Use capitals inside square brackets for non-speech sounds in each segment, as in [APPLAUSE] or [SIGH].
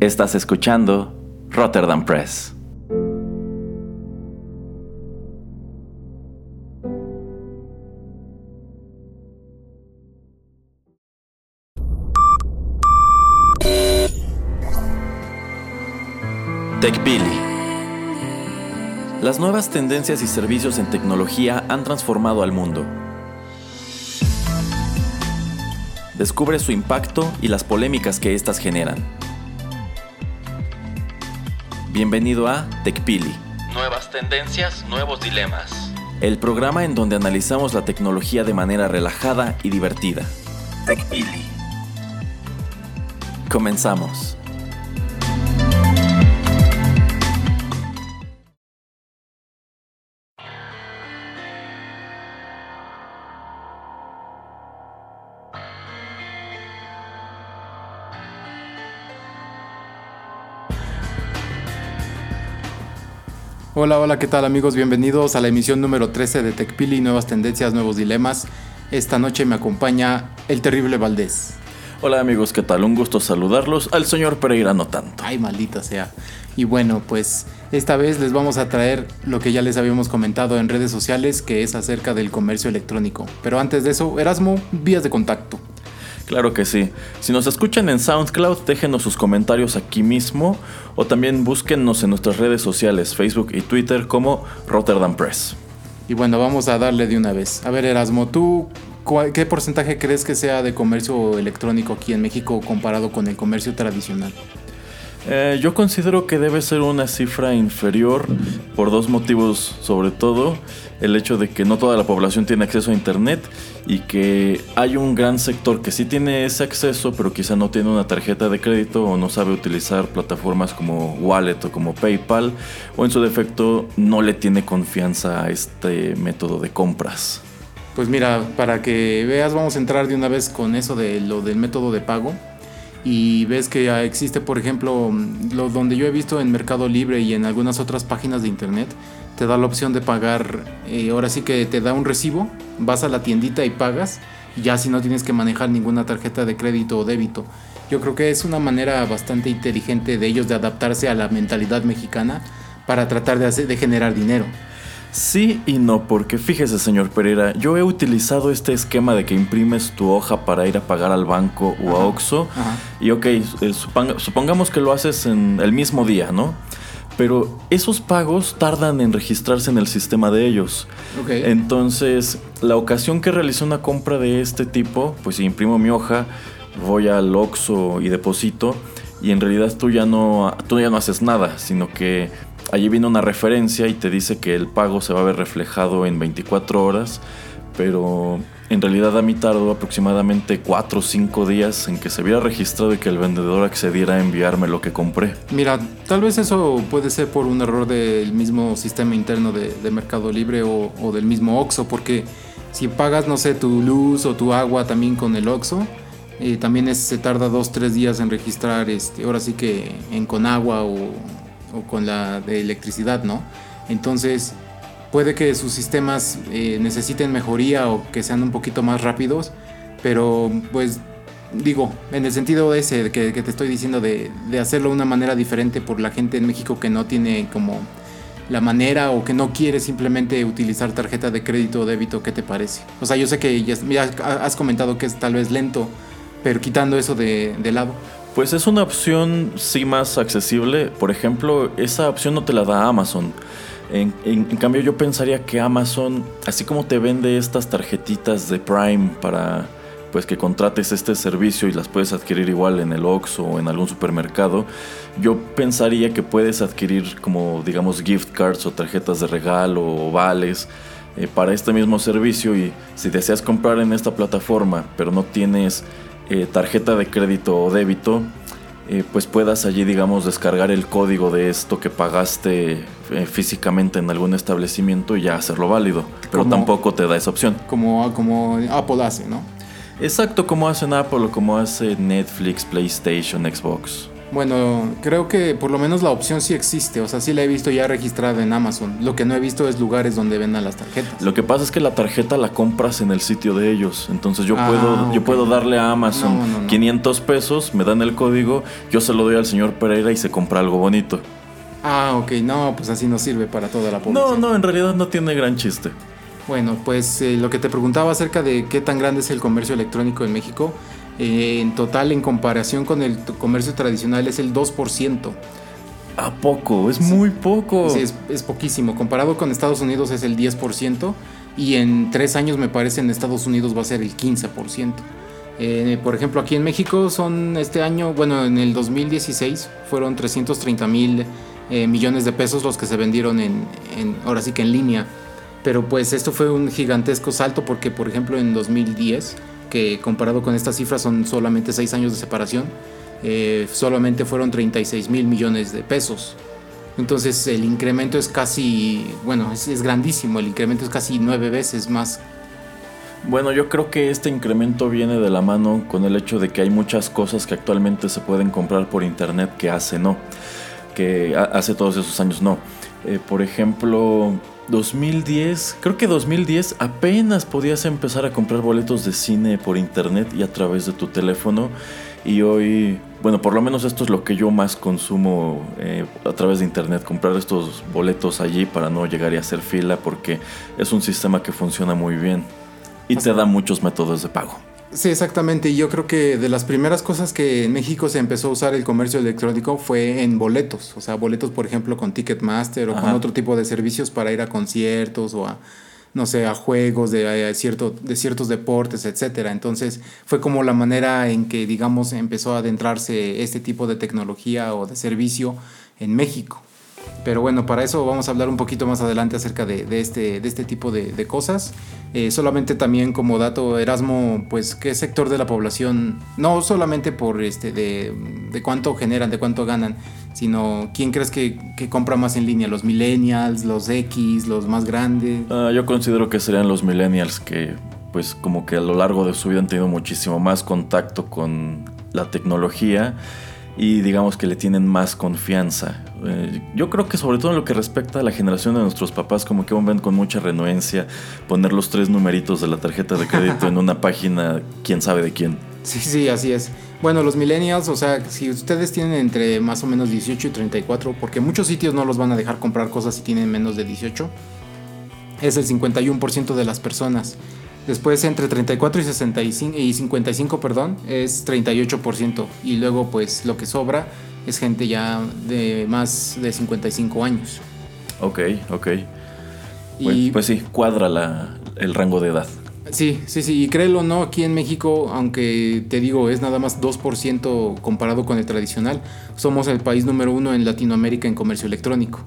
Estás escuchando Rotterdam Press. TechPili. Las nuevas tendencias y servicios en tecnología han transformado al mundo. Descubre su impacto y las polémicas que éstas generan. Bienvenido a TechPili. Nuevas tendencias, nuevos dilemas. El programa en donde analizamos la tecnología de manera relajada y divertida. TechPili. Comenzamos. Hola, hola, ¿qué tal amigos? Bienvenidos a la emisión número 13 de TechPili, Nuevas Tendencias, Nuevos Dilemas. Esta noche me acompaña el terrible Valdés. Hola amigos, ¿qué tal? Un gusto saludarlos. Al señor Pereira no tanto. Ay, maldita sea. Y bueno, pues esta vez les vamos a traer lo que ya les habíamos comentado en redes sociales, que es acerca del comercio electrónico. Pero antes de eso, Erasmo, vías de contacto. Claro que sí. Si nos escuchan en SoundCloud, déjenos sus comentarios aquí mismo o también búsquennos en nuestras redes sociales, Facebook y Twitter como Rotterdam Press. Y bueno, vamos a darle de una vez. A ver, Erasmo, ¿tú qué porcentaje crees que sea de comercio electrónico aquí en México comparado con el comercio tradicional? Eh, yo considero que debe ser una cifra inferior por dos motivos, sobre todo el hecho de que no toda la población tiene acceso a Internet y que hay un gran sector que sí tiene ese acceso, pero quizá no tiene una tarjeta de crédito o no sabe utilizar plataformas como Wallet o como PayPal, o en su defecto no le tiene confianza a este método de compras. Pues mira, para que veas, vamos a entrar de una vez con eso de lo del método de pago y ves que existe, por ejemplo, lo donde yo he visto en Mercado Libre y en algunas otras páginas de internet, te da la opción de pagar, eh, ahora sí que te da un recibo, vas a la tiendita y pagas, ya si no tienes que manejar ninguna tarjeta de crédito o débito. Yo creo que es una manera bastante inteligente de ellos de adaptarse a la mentalidad mexicana para tratar de, de generar dinero. Sí y no, porque fíjese, señor Pereira, yo he utilizado este esquema de que imprimes tu hoja para ir a pagar al banco o a Oxxo. Y ok, eh, supongamos que lo haces en el mismo día, ¿no? Pero esos pagos tardan en registrarse en el sistema de ellos. Entonces, la ocasión que realicé una compra de este tipo, pues si imprimo mi hoja, voy al Oxxo y deposito. Y en realidad tú ya no, tú ya no haces nada, sino que allí viene una referencia y te dice que el pago se va a ver reflejado en 24 horas, pero en realidad a mí tardó aproximadamente 4 o 5 días en que se viera registrado y que el vendedor accediera a enviarme lo que compré. Mira, tal vez eso puede ser por un error del mismo sistema interno de, Mercado Libre o, del mismo OXO, porque si pagas, no sé, tu luz o tu agua también con el OXO, eh, también se tarda 2-3 días en registrar, este, ahora sí que en con agua o o con la de electricidad, ¿no? Entonces, puede que sus sistemas eh, necesiten mejoría o que sean un poquito más rápidos, pero pues digo, en el sentido ese que, te estoy diciendo de, de, hacerlo de una manera diferente por la gente en México que no tiene como la manera o que no quiere simplemente utilizar tarjeta de crédito o débito, ¿qué te parece? O sea, yo sé que ya, has comentado que es tal vez lento, pero quitando eso de, de lado. Pues es una opción sí más accesible. Por ejemplo, esa opción no te la da Amazon. En, cambio yo pensaría que Amazon, así como te vende estas tarjetitas de Prime para pues que contrates este servicio y las puedes adquirir igual en el Oxxo o en algún supermercado, yo pensaría que puedes adquirir como digamos gift cards o tarjetas de regalo o vales eh, para este mismo servicio y si deseas comprar en esta plataforma pero no tienes eh, tarjeta de crédito o débito, eh, pues puedas allí, digamos, descargar el código de esto que pagaste eh, físicamente en algún establecimiento y ya hacerlo válido. Pero tampoco te da esa opción. Como, como Apple hace, ¿no? Exacto, como hacen Apple o como hace Netflix, PlayStation, Xbox. Bueno, creo que por lo menos la opción sí existe, o sea, sí la he visto ya registrada en Amazon. Lo que no he visto es lugares donde vendan las tarjetas. Lo que pasa es que la tarjeta la compras en el sitio de ellos, entonces yo ah, puedo yo puedo darle a Amazon 500 pesos, me dan el código, yo se lo doy al señor Pereira y se compra algo bonito. Ah, ok, no, pues así no sirve para toda la población. No, no, en realidad no tiene gran chiste. Bueno, pues eh, lo que te preguntaba acerca de qué tan grande es el comercio electrónico en México, eh, en total, en comparación con el comercio tradicional, es el 2%. ¿A poco? Es muy poco. Sí, es, poquísimo. Comparado con Estados Unidos es el 10% y en tres años me parece en Estados Unidos va a ser el 15%. Eh, por ejemplo, aquí en México son este año, bueno, en el 2016 fueron 330 mil eh, millones de pesos los que se vendieron en, ahora sí que en línea. Pero pues esto fue un gigantesco salto porque, por ejemplo, en 2010 que comparado con estas cifras son solamente 6 años de separación, eh, solamente fueron 36 mil millones de pesos. Entonces el incremento es casi, bueno, es, grandísimo, el incremento es casi nueve veces más. Bueno, yo creo que este incremento viene de la mano con el hecho de que hay muchas cosas que actualmente se pueden comprar por internet que hace no, que hace todos esos años no. Eh, por ejemplo, 2010, creo que 2010 apenas podías empezar a comprar boletos de cine por internet y a través de tu teléfono. Y hoy, bueno, por lo menos esto es lo que yo más consumo eh, a través de internet, comprar estos boletos allí para no llegar y hacer fila porque es un sistema que funciona muy bien y te da muchos métodos de pago. Sí, exactamente. Y yo creo que de las primeras cosas que en México se empezó a usar el comercio electrónico fue en boletos. O sea, boletos, por ejemplo, con Ticketmaster o con otro tipo de servicios para ir a conciertos o a, no sé, a juegos de, cierto, de ciertos deportes, etcétera. Entonces, fue como la manera en que, digamos, empezó a adentrarse este tipo de tecnología o de servicio en México. Pero bueno, para eso vamos a hablar un poquito más adelante acerca de, este, de este tipo de, cosas. Eh, solamente también como dato, Erasmo, pues qué sector de la población, no solamente por este de, cuánto generan, de cuánto ganan, sino quién crees que, compra más en línea, los millennials, los X, los más grandes. Ah, yo considero que serían los millennials que pues como que a lo largo de su vida han tenido muchísimo más contacto con la tecnología y digamos que le tienen más confianza. Eh, yo creo que sobre todo en lo que respecta a la generación de nuestros papás, como que aún ven con mucha renuencia poner los tres numeritos de la tarjeta de crédito en una página, quién sabe de quién. Sí, sí, así es. Bueno, los millennials, o sea, si ustedes tienen entre más o menos 18 y 34, porque muchos sitios no los van a dejar comprar cosas si tienen menos de 18, es el 51% de las personas. Después entre 34 y, 65, y 55, perdón, es 38%. Y luego pues lo que sobra es gente ya de más de 55 años. Ok, ok. Y, pues, sí, cuadra la, el rango de edad. Sí, sí, sí. Y créelo o no, aquí en México, aunque te digo, es nada más 2% comparado con el tradicional, somos el país número uno en Latinoamérica en comercio electrónico.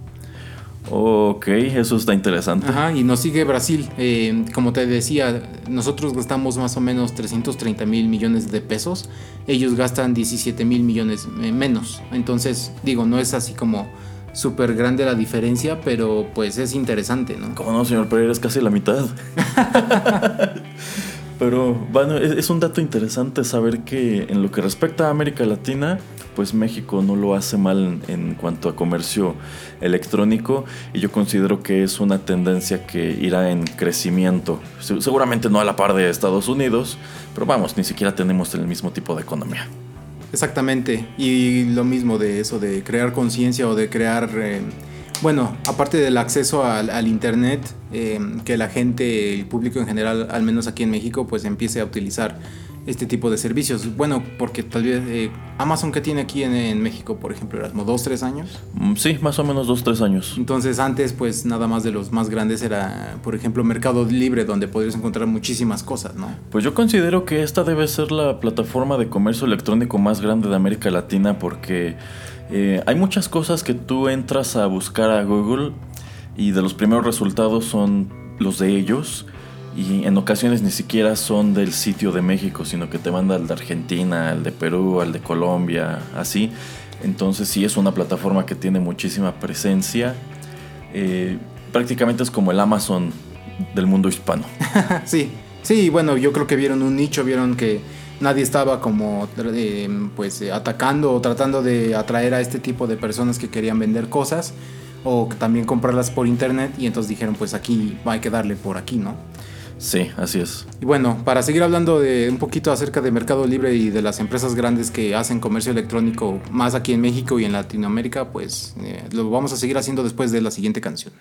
Ok, eso está interesante. Ajá, y nos sigue Brasil. Eh, como te decía, nosotros gastamos más o menos 330 mil millones de pesos. Ellos gastan 17 mil millones eh, menos. Entonces, digo, no es así como súper grande la diferencia, pero pues es interesante, ¿no? ¿Cómo no, señor Pereira? Es casi la mitad. [LAUGHS] pero bueno, es un dato interesante saber que en lo que respecta a América Latina, pues México no lo hace mal en, cuanto a comercio electrónico y yo considero que es una tendencia que irá en crecimiento. Seguramente no a la par de Estados Unidos, pero vamos, ni siquiera tenemos el mismo tipo de economía. Exactamente, y lo mismo de eso, de crear conciencia o de crear, eh, bueno, aparte del acceso al, Internet, eh, que la gente, el público en general, al menos aquí en México, pues empiece a utilizar este tipo de servicios. Bueno, porque tal vez eh, Amazon que tiene aquí en, México, por ejemplo, Erasmo, dos, tres años. Mm, sí, más o menos dos, tres años. Entonces antes, pues nada más de los más grandes era, por ejemplo, Mercado Libre, donde podrías encontrar muchísimas cosas, ¿no? Pues yo considero que esta debe ser la plataforma de comercio electrónico más grande de América Latina porque eh, hay muchas cosas que tú entras a buscar a Google y de los primeros resultados son los de ellos y en ocasiones ni siquiera son del sitio de México, sino que te manda al de Argentina, al de Perú, al de Colombia, así. Entonces sí es una plataforma que tiene muchísima presencia. Eh, prácticamente es como el Amazon del mundo hispano. [LAUGHS] sí, sí, bueno, yo creo que vieron un nicho, vieron que nadie estaba como eh, pues atacando o tratando de atraer a este tipo de personas que querían vender cosas o también comprarlas por internet y entonces dijeron pues aquí hay que darle por aquí, ¿no? Sí, así es. Y bueno, para seguir hablando de un poquito acerca de Mercado Libre y de las empresas grandes que hacen comercio electrónico más aquí en México y en Latinoamérica, pues eh, lo vamos a seguir haciendo después de la siguiente canción.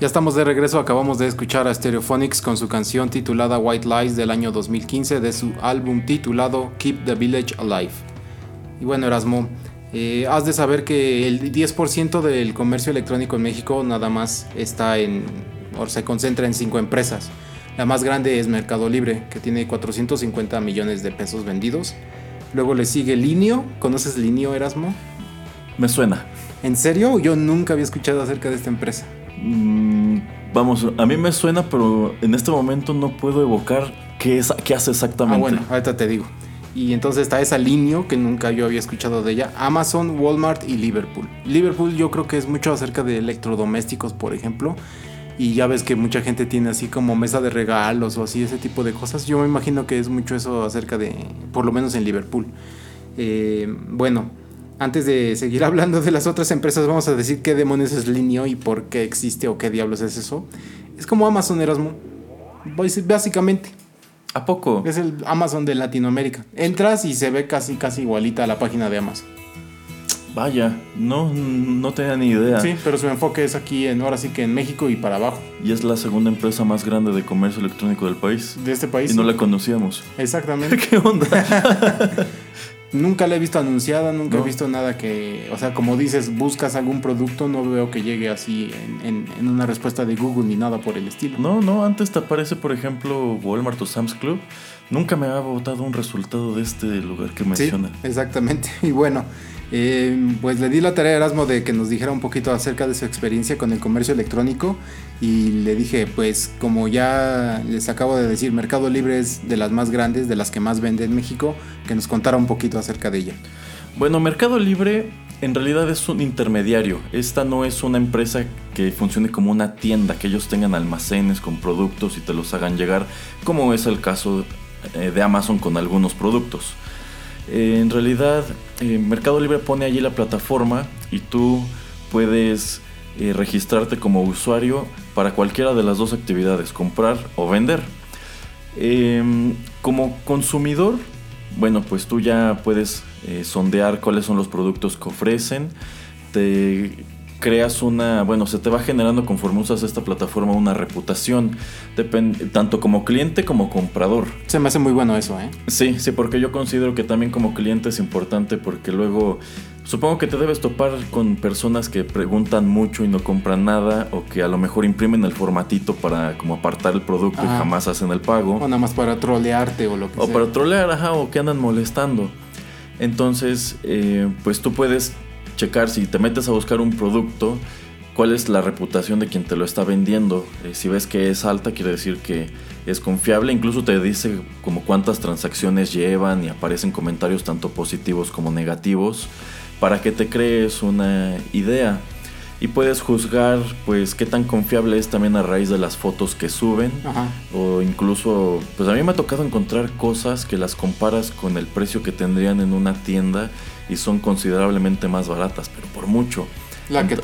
Ya estamos de regreso, acabamos de escuchar a Stereophonics con su canción titulada White Lies del año 2015 de su álbum titulado Keep the Village Alive. Y bueno, Erasmo, eh, has de saber que el 10% del comercio electrónico en México nada más está en, o se concentra en cinco empresas. La más grande es Mercado Libre, que tiene 450 millones de pesos vendidos. Luego le sigue Linio. ¿Conoces Linio, Erasmo? Me suena. ¿En serio? Yo nunca había escuchado acerca de esta empresa. Mm, vamos, a mí me suena, pero en este momento no puedo evocar qué, es, qué hace exactamente. Ah, bueno, ahorita te digo. Y entonces está esa línea que nunca yo había escuchado de ella. Amazon, Walmart y Liverpool. Liverpool yo creo que es mucho acerca de electrodomésticos, por ejemplo. Y ya ves que mucha gente tiene así como mesa de regalos o así, ese tipo de cosas. Yo me imagino que es mucho eso acerca de, por lo menos en Liverpool. Eh, bueno, antes de seguir [LAUGHS] hablando de las otras empresas, vamos a decir qué demonios es Linio y por qué existe o qué diablos es eso. Es como Amazon Erasmo, básicamente. ¿A poco? Es el Amazon de Latinoamérica. Entras y se ve casi, casi igualita a la página de Amazon. Vaya, no, no tenía ni idea. Sí, pero su enfoque es aquí, en, ahora sí que en México y para abajo. Y es la segunda empresa más grande de comercio electrónico del país. De este país. Y no la conocíamos. Exactamente. [LAUGHS] ¿Qué onda? [LAUGHS] Nunca la he visto anunciada, nunca he visto nada que, o sea, como dices, buscas algún producto, no veo que llegue así en, una respuesta de Google ni nada por el estilo. No, no, antes te aparece, por ejemplo, Walmart o Sam's Club. Nunca me ha votado un resultado de este lugar que menciona. Sí, exactamente. [LAUGHS] Y bueno, eh, pues le di la tarea a Erasmo de que nos dijera un poquito acerca de su experiencia con el comercio electrónico y le dije, pues como ya les acabo de decir, Mercado Libre es de las más grandes, de las que más vende en México, que nos contara un poquito acerca de ella. Bueno, Mercado Libre en realidad es un intermediario. Esta no es una empresa que funcione como una tienda, que ellos tengan almacenes con productos y te los hagan llegar, como es el caso eh, de Amazon con algunos productos. Eh, en realidad, eh, Mercado Libre pone allí la plataforma y tú puedes eh, registrarte como usuario para cualquiera de las dos actividades, comprar o vender. Em, como consumidor, bueno, pues tú ya puedes sondear cuáles son los productos que ofrecen, te creas una, bueno, se te va generando conforme usas esta plataforma una reputación, tanto como cliente como comprador. Se me hace muy bueno eso, ¿eh? Sí, sí, porque yo considero que también como cliente es importante porque luego supongo que te debes topar con personas que preguntan mucho y no compran nada o que a lo mejor imprimen el formatito para como apartar el producto y jamás hacen el pago. O nada más para trolearte o lo que sea. O para trolear, ajá, o que andan molestando. Entonces, eh, pues tú puedes checar si te metes a buscar un producto, cuál es la reputación de quien te lo está vendiendo. Eh, si ves que es alta, quiere decir que es confiable. Incluso te dice como cuántas transacciones llevan y aparecen comentarios tanto positivos como negativos para que te crees una idea. Y puedes juzgar pues qué tan confiable es también a raíz de las fotos que suben. O incluso, pues a mí me ha tocado encontrar cosas que las comparas con el precio que tendrían en una tienda y son considerablemente más baratas, pero por mucho.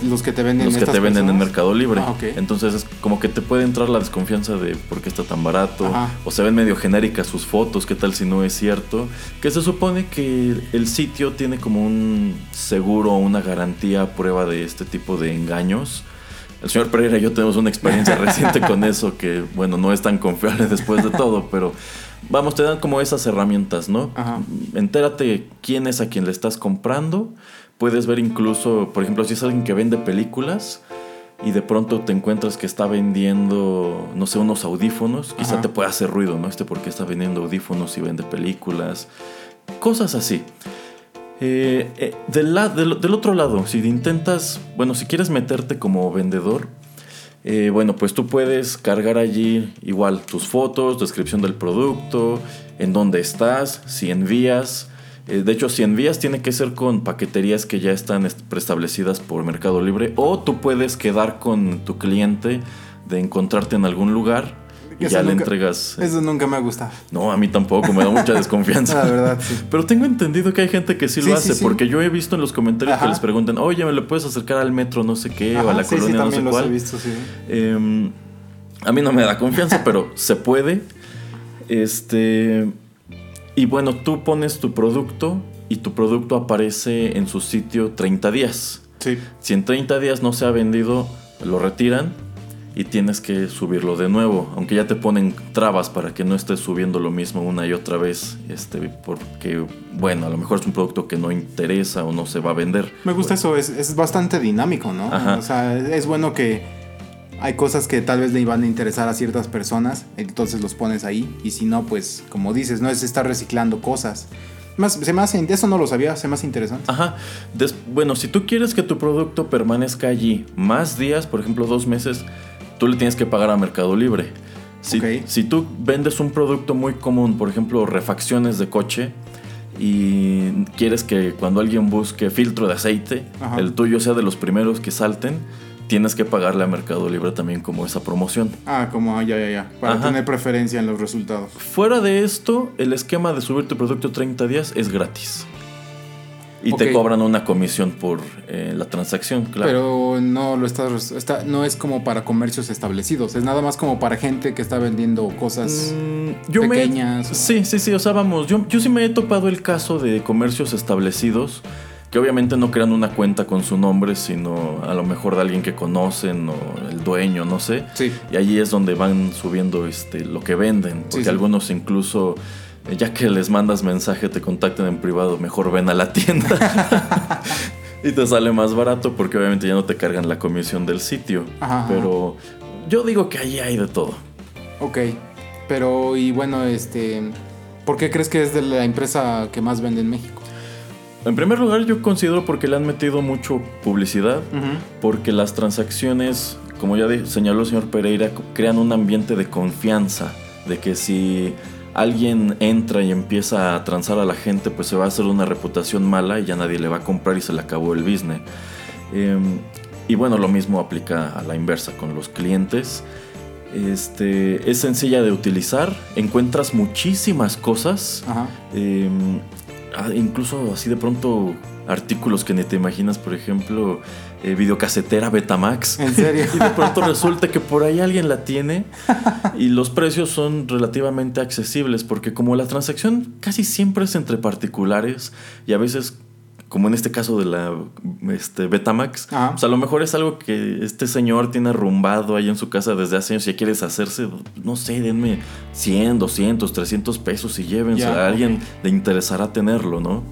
los que te venden, los que te venden en Mercado Libre. Ah, Entonces es como que te puede entrar la desconfianza de por qué está tan barato. O se ven medio genéricas sus fotos, qué tal si no es cierto. Que se supone que el sitio tiene como un seguro o una garantía prueba de este tipo de engaños. El señor Pereira y yo tenemos una experiencia [LAUGHS] reciente con eso que, bueno, no es tan confiable después de todo, pero vamos, te dan como esas herramientas, ¿no? Entérate quién es a quien le estás comprando. Puedes ver incluso, por ejemplo, si es alguien que vende películas y de pronto te encuentras que está vendiendo, no sé, unos audífonos, quizá te puede hacer ruido, ¿no? Este porque está vendiendo audífonos y vende películas, cosas así. Eh, eh, del, otro lado, si intentas, bueno, si quieres meterte como vendedor, eh, bueno, pues tú puedes cargar allí igual tus fotos, descripción del producto, en dónde estás, si envías. De hecho, si envías tiene que ser con paqueterías que ya están preestablecidas por Mercado Libre o tú puedes quedar con tu cliente de encontrarte en algún lugar y ya le entregas. Eso nunca me ha gustado. No, a mí tampoco, me da mucha [LAUGHS] desconfianza. La verdad, sí. Pero tengo entendido que hay gente que sí, lo hace, porque yo he visto en los comentarios que les preguntan, oye, ¿me lo puedes acercar al metro no sé qué o a la colonia no sé cuál? He visto, eh, a mí no me da confianza, pero [LAUGHS] se puede. Este. Y bueno, tú pones tu producto y tu producto aparece en su sitio 30 días. Sí. Si en 30 días no se ha vendido, lo retiran y tienes que subirlo de nuevo, aunque ya te ponen trabas para que no estés subiendo lo mismo una y otra vez, este, porque bueno, a lo mejor es un producto que no interesa o no se va a vender. Me gusta eso, es, es, bastante dinámico, ¿no? O sea, es bueno que hay cosas que tal vez le iban a interesar a ciertas personas, entonces los pones ahí, y si no, pues como dices, no es estar reciclando cosas. Más, se me hace, eso no lo sabía, se me hace interesante. Ajá. bueno, si tú quieres que tu producto permanezca allí más días, por ejemplo dos meses, tú le tienes que pagar a Mercado Libre. Si, si tú vendes un producto muy común, por ejemplo, refacciones de coche, y quieres que cuando alguien busque filtro de aceite, el tuyo sea de los primeros que salten, tienes que pagarle a Mercado Libre también como esa promoción. Ah, como ya, ya, ya. Para tener preferencia en los resultados. Fuera de esto, el esquema de subir tu producto 30 días es gratis. Y te cobran una comisión por eh, la transacción, claro. Pero no lo estás está, no es como para comercios establecidos, es nada más como para gente que está vendiendo cosas mm, pequeñas. Sí, sí, sí, o sea, vamos, yo, yo sí me he topado el caso de comercios establecidos que obviamente no crean una cuenta con su nombre, sino a lo mejor de alguien que conocen o el dueño, no sé. Sí. Y allí es donde van subiendo este, lo que venden, porque algunos incluso ya que les mandas mensaje, te contactan en privado, mejor ven a la tienda. [LAUGHS] [LAUGHS] y te sale más barato porque obviamente ya no te cargan la comisión del sitio. Pero yo digo que ahí hay de todo. Ok, pero y bueno, este, ¿por qué crees que es de la empresa que más vende en México? En primer lugar, yo considero porque le han metido mucho publicidad, porque las transacciones, como ya señaló el señor Pereira, crean un ambiente de confianza, de que si alguien entra y empieza a transar a la gente, pues se va a hacer una reputación mala y ya nadie le va a comprar y se le acabó el business. Em, y bueno, lo mismo aplica a la inversa con los clientes. Este, es sencilla de utilizar, encuentras muchísimas cosas. Em, Ah, incluso así de pronto artículos que ni te imaginas, por ejemplo, eh, videocasetera Betamax. ¿En serio? y de pronto resulta que por ahí alguien la tiene y los precios son relativamente accesibles porque como la transacción casi siempre es entre particulares y a veces como en este caso de la este, Betamax, pues a lo mejor es algo que este señor tiene arrumbado ahí en su casa desde hace años y quiere deshacerse, no sé, denme 100, 200, 300 pesos y llévense. a alguien le interesará tenerlo, ¿no?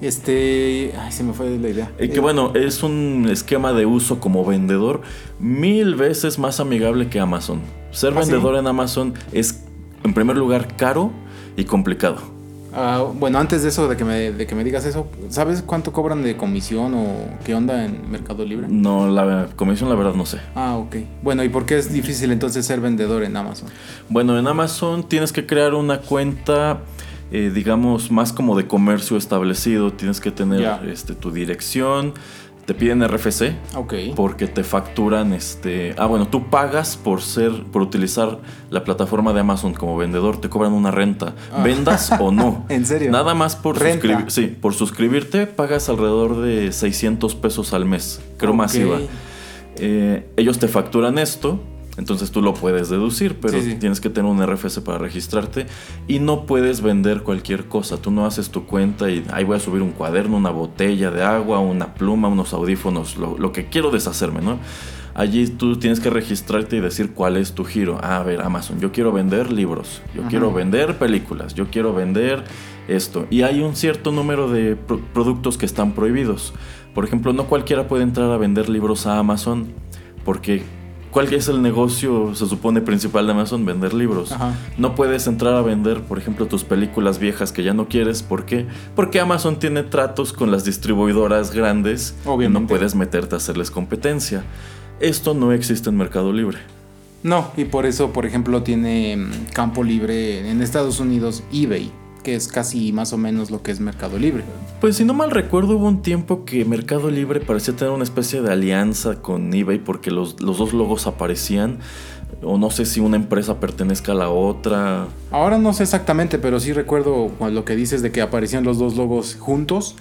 Este. Ay, se me fue la idea. Y que eh, bueno, es un esquema de uso como vendedor mil veces más amigable que Amazon. Ser ¿Ah, vendedor en Amazon es, en primer lugar, caro y complicado. Ah, bueno, antes de eso, de que, me, de que me digas eso, ¿sabes cuánto cobran de comisión o qué onda en Mercado Libre? No, la comisión la verdad no sé. Ah, ok. Bueno, ¿y por qué es difícil entonces ser vendedor en Amazon? Bueno, en Amazon tienes que crear una cuenta, eh, digamos, más como de comercio establecido. Tienes que tener este, tu dirección, te piden RFC. Ok. Porque te facturan este. Ah, bueno, tú pagas por ser, por utilizar la plataforma de Amazon como vendedor, te cobran una renta. Ah. Vendas o no. [LAUGHS] ¿En serio? Nada más por suscribirte. Sí, por suscribirte pagas alrededor de 600 pesos al mes. Creo masiva. Eh, ellos te facturan esto entonces tú lo puedes deducir, pero tienes que tener un RFC para registrarte y no puedes vender cualquier cosa. Tú no haces tu cuenta y ahí voy a subir un cuaderno, una botella de agua, una pluma, unos audífonos, lo, que quiero deshacerme, ¿no? Allí tú tienes que registrarte y decir cuál es tu giro. Ah, a ver, Amazon, yo quiero vender libros, yo quiero vender películas, yo quiero vender esto. Y hay un cierto número de productos que están prohibidos. Por ejemplo, no cualquiera puede entrar a vender libros a Amazon porque ¿Cuál es el negocio, se supone, principal de Amazon? Vender libros. No puedes entrar a vender, por ejemplo, tus películas viejas que ya no quieres. ¿Por qué? Porque Amazon tiene tratos con las distribuidoras grandes y no puedes meterte a hacerles competencia. Esto no existe en Mercado Libre. No, y por eso, por ejemplo, tiene mm, campo libre en Estados Unidos eBay que es casi más o menos lo que es Mercado Libre. Pues si no mal recuerdo, hubo un tiempo que Mercado Libre parecía tener una especie de alianza con eBay porque los, dos logos aparecían. O no sé si una empresa pertenezca a la otra. Ahora no sé exactamente, pero sí recuerdo lo que dices de que aparecían los dos logos juntos.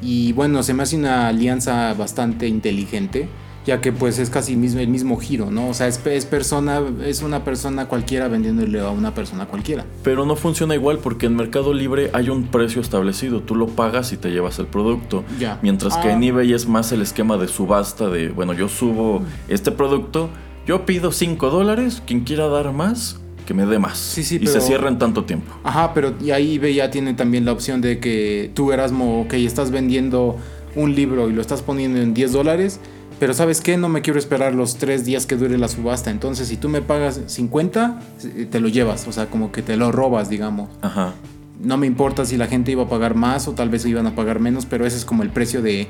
Y bueno, se me hace una alianza bastante inteligente ya que pues es casi mismo, el mismo giro, ¿no? O sea, es, persona, es una persona cualquiera vendiéndole a una persona cualquiera. Pero no funciona igual porque en Mercado Libre hay un precio establecido, tú lo pagas y te llevas el producto. Ya. Mientras que en ah. eBay es más el esquema de subasta de, bueno, yo subo este producto, yo pido 5 dólares, quien quiera dar más, que me dé más. Sí, sí, y se cierra en tanto tiempo. Ajá, pero y ahí eBay ya tiene también la opción de que tú, Erasmo, ok, estás vendiendo un libro y lo estás poniendo en 10 dólares pero sabes qué, no me quiero esperar los tres días que dure la subasta. Entonces, si tú me pagas 50, te lo llevas. O sea, como que te lo robas, digamos. Ajá. No me importa si la gente iba a pagar más o tal vez iban a pagar menos, pero ese es como el precio de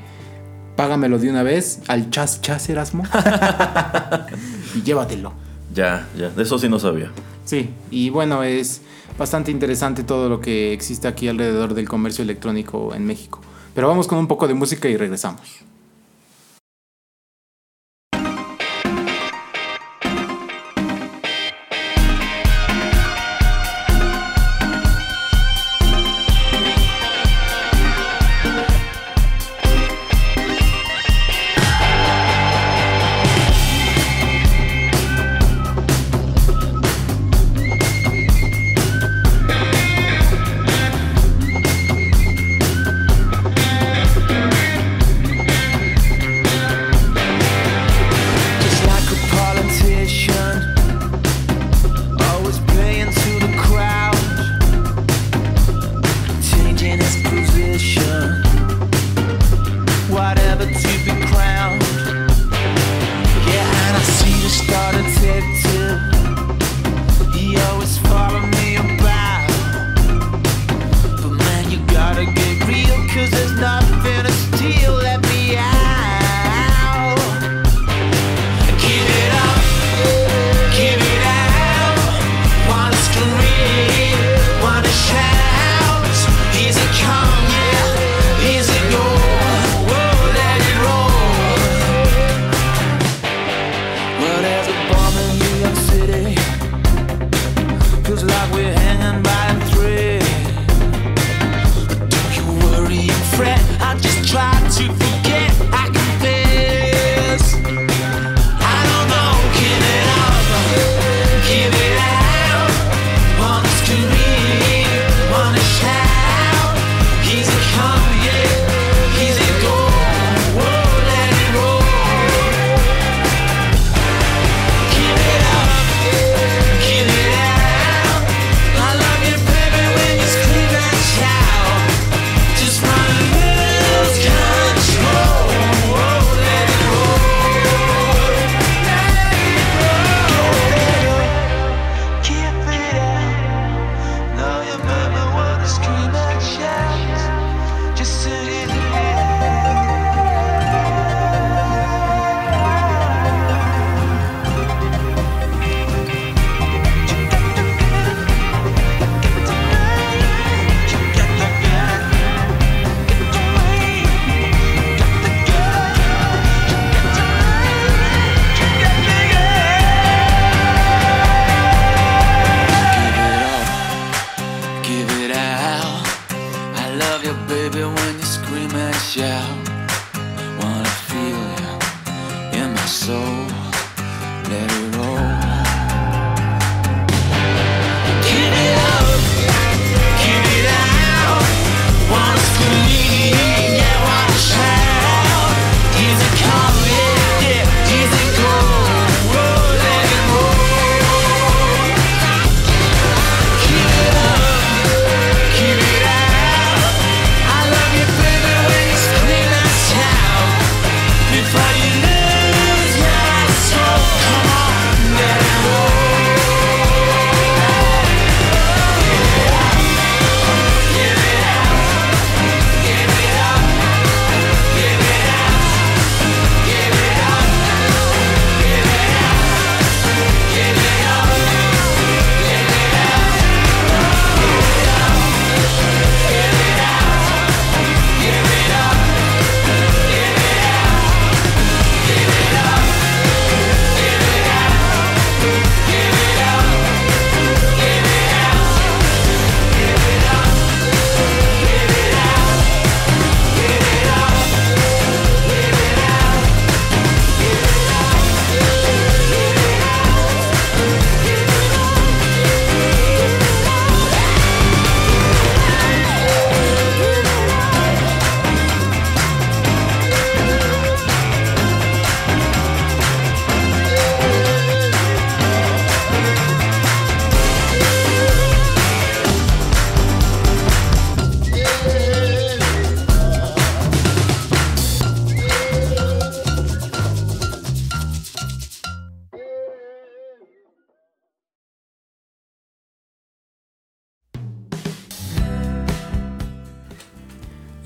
págamelo de una vez al chas chas Erasmo [LAUGHS] y llévatelo. Ya, ya, de eso sí no sabía. Sí, y bueno, es bastante interesante todo lo que existe aquí alrededor del comercio electrónico en México. Pero vamos con un poco de música y regresamos.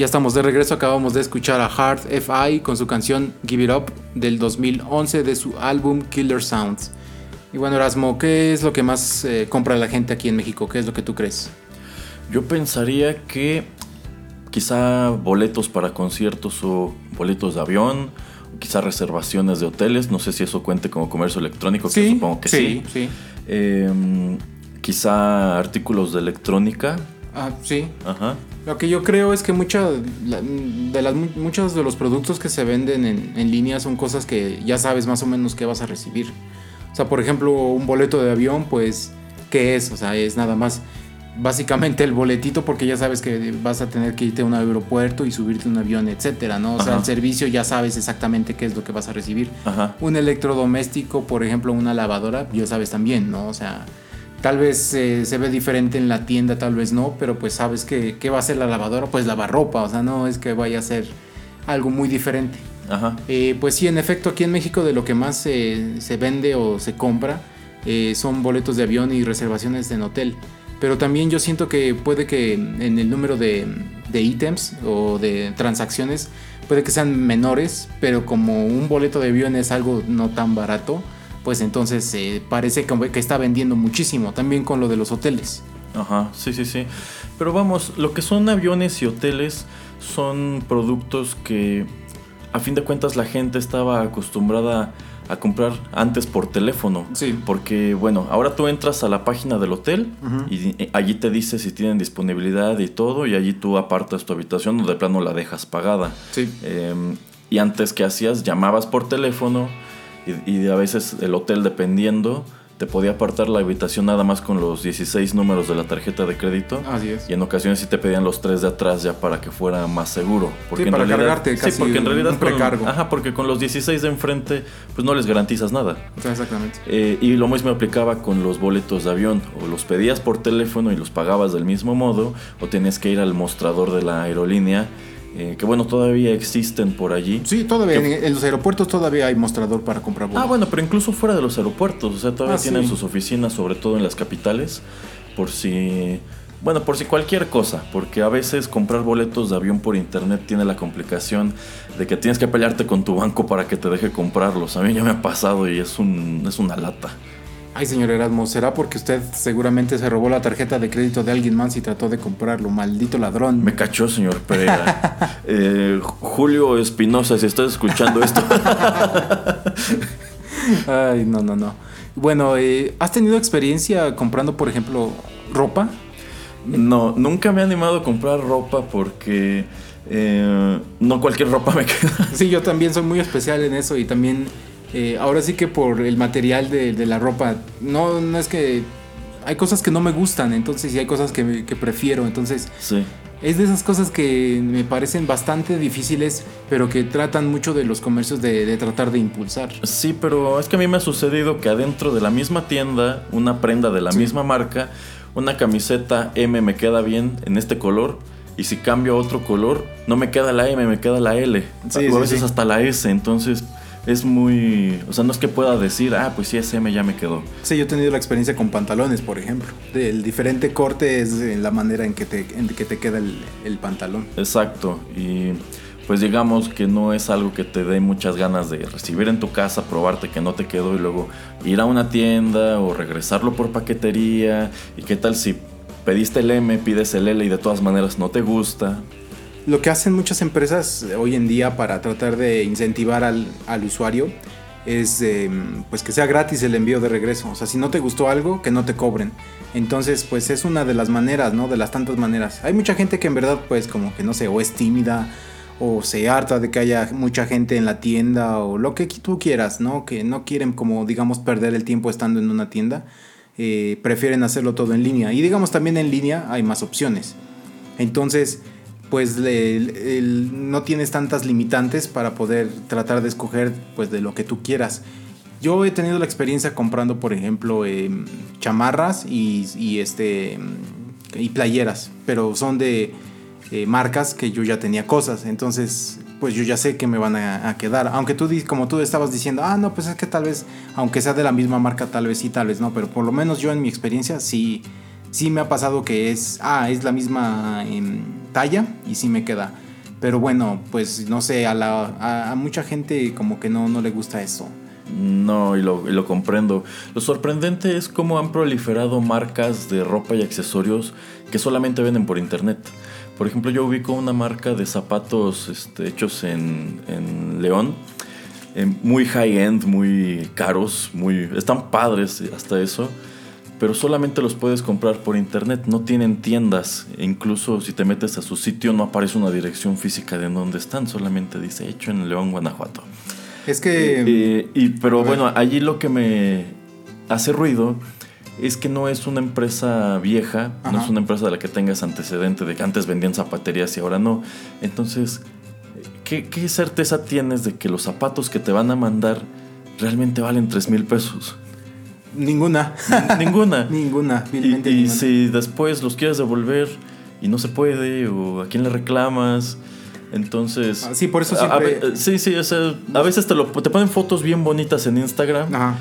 Ya estamos de regreso, acabamos de escuchar a Hard FI con su canción Give It Up del 2011 de su álbum Killer Sounds. Y bueno, Erasmo, ¿qué es lo que más eh, compra la gente aquí en México? ¿Qué es lo que tú crees? Yo pensaría que quizá boletos para conciertos o boletos de avión, quizá reservaciones de hoteles, no sé si eso cuente como comercio electrónico, que supongo que sí. Sí, Em, quizá artículos de electrónica. Ah, sí. Ajá. Lo que yo creo es que mucha, de las, muchos de los productos que se venden en, en, línea son cosas que ya sabes más o menos qué vas a recibir. O sea, por ejemplo, un boleto de avión, pues, ¿qué es? O sea, es nada más básicamente el boletito porque ya sabes que vas a tener que irte a un aeropuerto y subirte a un avión, etcétera, ¿no? O sea, el servicio ya sabes exactamente qué es lo que vas a recibir. Un electrodoméstico, por ejemplo, una lavadora, ya sabes también, ¿no? O sea, tal vez eh, se ve diferente en la tienda, tal vez no, pero pues sabes que qué va a ser la lavadora, pues lavar ropa, o sea, no es que vaya a ser algo muy diferente. Ajá. Eh, pues sí, en efecto, aquí en México de lo que más se vende o se compra eh, son boletos de avión y reservaciones en hotel. Pero también yo siento que puede que en el número de, de ítems o de transacciones puede que sean menores, pero como un boleto de avión es algo no tan barato, pues entonces eh, parece que, que está vendiendo muchísimo, también con lo de los hoteles. Ajá, sí, sí, sí. Pero vamos, lo que son aviones y hoteles son productos que a fin de cuentas la gente estaba acostumbrada a comprar antes por teléfono. Sí. Porque, bueno, ahora tú entras a la página del hotel y allí te dice si tienen disponibilidad y todo, y allí tú apartas tu habitación o de plano la dejas pagada. Sí. Em, y antes que hacías, llamabas por teléfono y, y, a veces el hotel, dependiendo, te podía apartar la habitación nada más con los 16 números de la tarjeta de crédito. Así es. Y en ocasiones sí te pedían los tres de atrás ya para que fuera más seguro. Porque sí, para en realidad, cargarte casi sí, porque en realidad un precargo. Con, ajá, porque con los 16 de enfrente pues no les garantizas nada. Exactamente. Eh, y lo mismo aplicaba con los boletos de avión. O los pedías por teléfono y los pagabas del mismo modo o tenías que ir al mostrador de la aerolínea eh, que bueno, todavía existen por allí. Sí, todavía. Que, en, los aeropuertos todavía hay mostrador para comprar boletos. Ah, bueno, pero incluso fuera de los aeropuertos. O sea, todavía ah, tienen sí. sus oficinas, sobre todo en las capitales. Por si. Bueno, por si cualquier cosa. Porque a veces comprar boletos de avión por internet tiene la complicación de que tienes que pelearte con tu banco para que te deje comprarlos. A mí ya me ha pasado y es, un, es una lata. Ay, señor Erasmo, ¿será porque usted seguramente se robó la tarjeta de crédito de alguien más y trató de comprarlo? Maldito ladrón. Me cachó, señor Pereira. [LAUGHS] eh, Julio Espinosa, si estás escuchando esto. [LAUGHS] Ay, no, no, no. Bueno, eh, ¿has tenido experiencia comprando, por ejemplo, ropa? No, nunca me he animado a comprar ropa porque eh, no cualquier ropa me queda. Sí, yo también soy muy especial en eso y también eh, ahora sí que por el material de, de, la ropa, no, no es que hay cosas que no me gustan, entonces y hay cosas que, que prefiero, entonces sí. es de esas cosas que me parecen bastante difíciles, pero que tratan mucho de los comercios de, de, tratar de impulsar. Sí, pero es que a mí me ha sucedido que adentro de la misma tienda, una prenda de la sí. misma marca, una camiseta M me queda bien en este color. Y si cambio a otro color, no me queda la M, me queda la L. Sí, a veces hasta la S. Entonces, es muy. O sea, no es que pueda decir, ah, pues sí, ese M ya me quedó. Sí, yo he tenido la experiencia con pantalones, por ejemplo. El diferente corte es la manera en que te, en que te queda el, el pantalón. Exacto. Y pues digamos que no es algo que te dé muchas ganas de recibir en tu casa, probarte que no te quedó y luego ir a una tienda o regresarlo por paquetería. ¿Y qué tal si pediste el M, pides el L y de todas maneras no te gusta? Lo que hacen muchas empresas hoy en día para tratar de incentivar al, usuario es eh, pues que sea gratis el envío de regreso. O sea, si no te gustó algo, que no te cobren. Entonces, pues es una de las maneras, ¿no? De las tantas maneras. Hay mucha gente que en verdad, pues como que no sé, o es tímida, o se harta de que haya mucha gente en la tienda, o lo que tú quieras, ¿no? Que no quieren como, digamos, perder el tiempo estando en una tienda. Eh, prefieren hacerlo todo en línea. Y digamos, también en línea hay más opciones. Entonces, pues no tienes tantas limitantes para poder tratar de escoger pues de lo que tú quieras. Yo he tenido la experiencia comprando, por ejemplo, eh, chamarras y, este y playeras, pero son de eh, marcas que yo ya tenía cosas, entonces pues yo ya sé que me van a, a, quedar. Aunque tú como tú estabas diciendo, ah no, pues es que tal vez, aunque sea de la misma marca, tal vez sí, tal vez no, pero por lo menos yo en mi experiencia sí sí me ha pasado que es, ah, es la misma eh, talla y sí me queda. Pero bueno, pues no sé, a, la, a, a, mucha gente como que no, no le gusta eso. No, y lo, y lo comprendo. Lo sorprendente es cómo han proliferado marcas de ropa y accesorios que solamente venden por internet. Por ejemplo, yo ubico una marca de zapatos este, hechos en, en León, en muy high-end, muy caros, muy están padres hasta eso, pero solamente los puedes comprar por internet, no tienen tiendas. E incluso si te metes a su sitio no aparece una dirección física de dónde están, solamente dice hecho en León, Guanajuato. Es que... Eh, y, pero bueno, allí lo que me hace ruido es que no es una empresa vieja, no es una empresa de la que tengas antecedente de que antes vendían zapaterías y ahora no. Entonces, ¿qué, qué certeza tienes de que los zapatos que te van a mandar realmente valen 3 mil pesos? Ninguna. ninguna. [LAUGHS] ninguna, y, y si después los quieres devolver y no se puede, o a quién le reclamas. Entonces. Ah, sí, por eso siempre. A, sí, sí, o sea, a veces te, lo, te ponen fotos bien bonitas en Instagram. Ajá.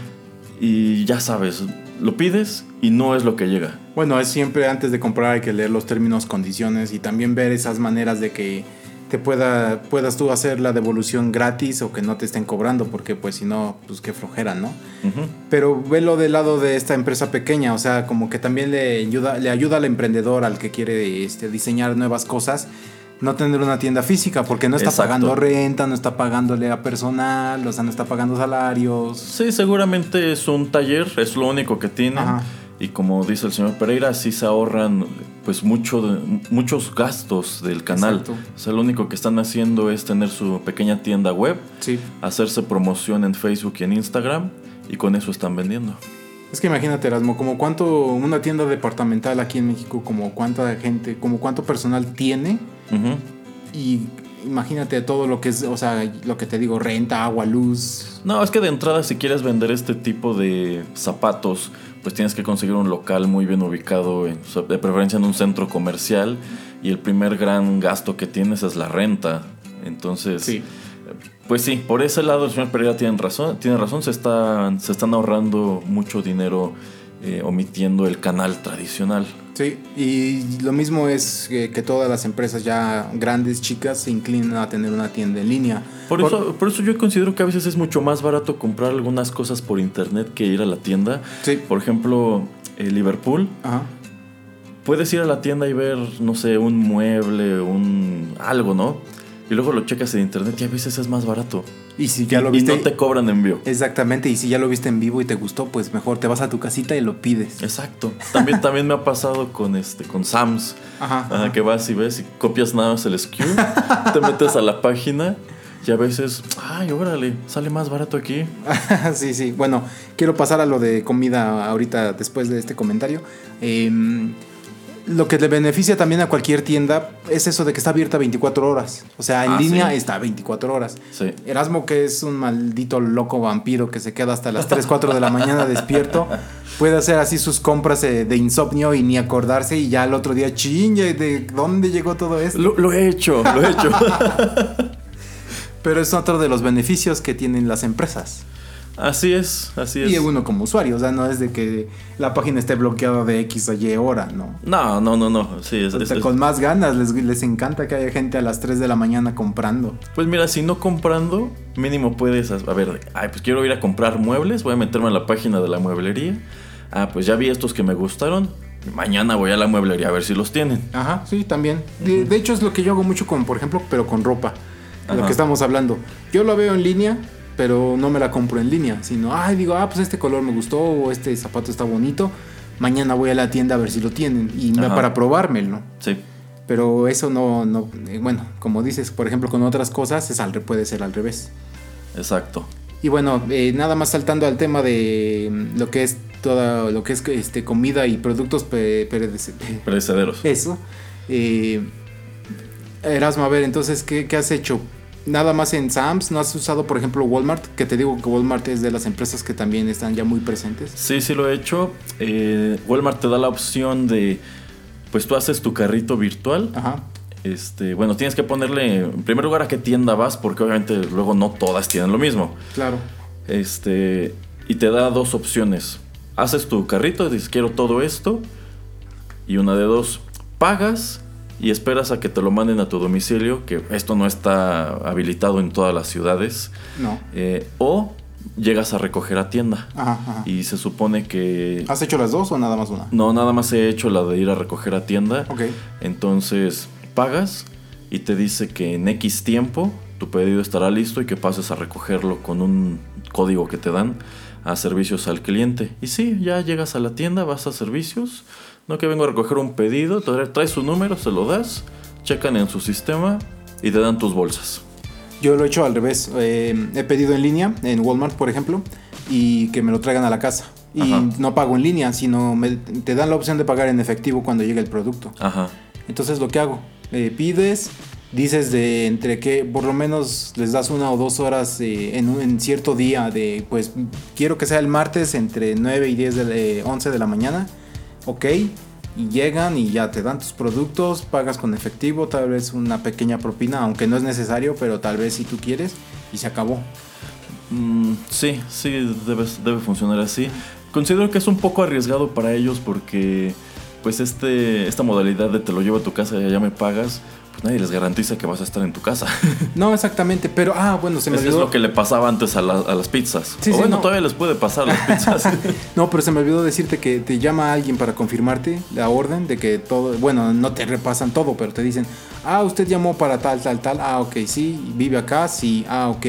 Y ya sabes, lo pides y no es lo que llega. Bueno, es siempre antes de comprar hay que leer los términos, condiciones y también ver esas maneras de que te pueda, puedas tú hacer la devolución gratis o que no te estén cobrando, porque pues si no, pues qué flojera, ¿no? Pero velo del lado de esta empresa pequeña, o sea, como que también le ayuda, le ayuda al emprendedor, al que quiere este, diseñar nuevas cosas, no tener una tienda física, porque no está pagando renta, no está pagándole a personal, o sea, no está pagando salarios. Sí, seguramente es un taller, es lo único que tiene. Y como dice el señor Pereira, sí se ahorran pues mucho muchos gastos del canal. O sea, lo único que están haciendo es tener su pequeña tienda web, hacerse promoción en Facebook y en Instagram, y con eso están vendiendo. Es que imagínate, Erasmo, como cuánto una tienda departamental aquí en México, como cuánta gente, como cuánto personal tiene. Y imagínate todo lo que es, o sea, lo que te digo, renta, agua, luz. No, es que de entrada si quieres vender este tipo de zapatos, pues tienes que conseguir un local muy bien ubicado, de preferencia en un centro comercial, y el primer gran gasto que tienes es la renta. Entonces, sí. pues sí, por ese lado el señor Pereira tiene razón, tiene razón, se están, se están ahorrando mucho dinero eh, omitiendo el canal tradicional. Sí, y lo mismo es que, todas las empresas ya grandes, chicas, se inclinan a tener una tienda en línea. Por, Eso, por eso yo considero que a veces es mucho más barato comprar algunas cosas por internet que ir a la tienda. Sí. Por ejemplo, eh, Liverpool. Ajá. Puedes ir a la tienda y ver, no sé, un mueble, un algo, ¿no? y luego lo checas en internet y a veces es más barato. Y si ya lo viste. Y no te cobran envío. Exactamente, y si ya lo viste en vivo y te gustó, pues mejor te vas a tu casita y lo pides. Exacto. También, también me ha pasado con este, con Sams. Ajá, Que vas y ves y copias nada más el SKU, [LAUGHS] te metes a la página. Y a veces, ay, órale, sale más barato aquí. [LAUGHS] sí, sí. Bueno, quiero pasar a lo de comida ahorita después de este comentario. Eh, lo que le beneficia también a cualquier tienda es eso de que está abierta 24 horas. O sea, en Ah, línea sí. está 24 horas. Sí. Erasmo, que es un maldito loco vampiro que se queda hasta las 3, 4 de la mañana [LAUGHS] despierto, puede hacer así sus compras eh, de insomnio y ni acordarse y ya al otro día, chingue, ¿de dónde llegó todo esto? Lo, lo he hecho, lo he hecho. [LAUGHS] Pero es otro de los beneficios que tienen las empresas. Así es, así es. Y uno como usuario, o sea, no es de que la página esté bloqueada de X o Y hora, ¿no? No, no, no, no. Sí, es, O es- con más ganas, les, les encanta que haya gente a las 3 de la mañana comprando. Pues mira, si no comprando, mínimo puedes, a ver, ay, pues quiero ir a comprar muebles, voy a meterme a la página de la mueblería. Ah, pues ya vi estos que me gustaron. Mañana voy a la mueblería a ver si los tienen. Ajá, sí, también. De, de hecho, es lo que yo hago mucho con, por ejemplo, pero con ropa. de Lo Ajá. que estamos hablando. Yo lo veo en línea, pero no me la compro en línea. Sino, ay, digo, ah, pues este color me gustó o este zapato está bonito. Mañana voy a la tienda a ver si lo tienen. Y me- para probármelo. Sí. Pero eso no, no, eh, bueno, como dices, por ejemplo, con otras cosas es al, puede ser al revés. Exacto. Y bueno, eh, nada más saltando al tema de mm, lo que es toda, lo que es este, comida y productos pe- perece- Perecederos. eso. Eh, Erasmo, a ver, entonces, ¿qué, qué has hecho? Nada más en Sam's, ¿no has usado, por ejemplo, Walmart? Que te digo que Walmart es de las empresas que también están ya muy presentes. Sí, sí lo he hecho. Eh, Walmart te da la opción de, pues tú haces tu carrito virtual. Ajá. Este, bueno, tienes que ponerle en primer lugar a qué tienda vas, porque obviamente luego no todas tienen lo mismo. Claro. Este, y te da dos opciones. Haces tu carrito, dices quiero todo esto. Y una de dos, pagas y esperas a que te lo manden a tu domicilio, que esto no está habilitado en todas las ciudades. No. Eh, o llegas a recoger a tienda. Ajá, ajá. Y se supone que... ¿Has hecho las dos o nada más una? No, nada más he hecho la de ir a recoger a tienda. Ok. Entonces pagas y te dice que en X tiempo tu pedido estará listo y que pases a recogerlo con un código que te dan a servicios al cliente. Y sí, ya llegas a la tienda, vas a servicios. No que vengo a recoger un pedido, tra- traes su número, se lo das, checan en su sistema y te dan tus bolsas. Yo lo he hecho al revés. Eh, he pedido en línea, en Walmart, por ejemplo, y que me lo traigan a la casa. Y Ajá. no pago en línea, sino me- te dan la opción de pagar en efectivo cuando llegue el producto. Ajá. Entonces lo que hago, eh, pides, dices de entre que por lo menos les das una o dos horas eh, en, un- en cierto día de pues quiero que sea el martes entre 9 y 10 de la- eh, 11 de la mañana, ok, y llegan y ya te dan tus productos, pagas con efectivo, tal vez una pequeña propina, aunque no es necesario, pero tal vez si tú quieres, y se acabó. Mm, sí, sí, debe, debe funcionar así. Considero que es un poco arriesgado para ellos porque pues este, esta modalidad de te lo llevo a tu casa y allá me pagas, pues nadie les garantiza que vas a estar en tu casa. [LAUGHS] No exactamente, pero ah, bueno, se me Es, es lo que le pasaba antes a, la- a las pizzas. Sí, o sí, bueno, no. todavía les puede pasar a las pizzas. [LAUGHS] No, pero se me olvidó decirte que te llama alguien para confirmarte la orden de que todo, bueno, no te repasan todo, pero te dicen, ah, usted llamó para tal, tal, tal, ah, ok, sí, vive acá, sí, ah, ok,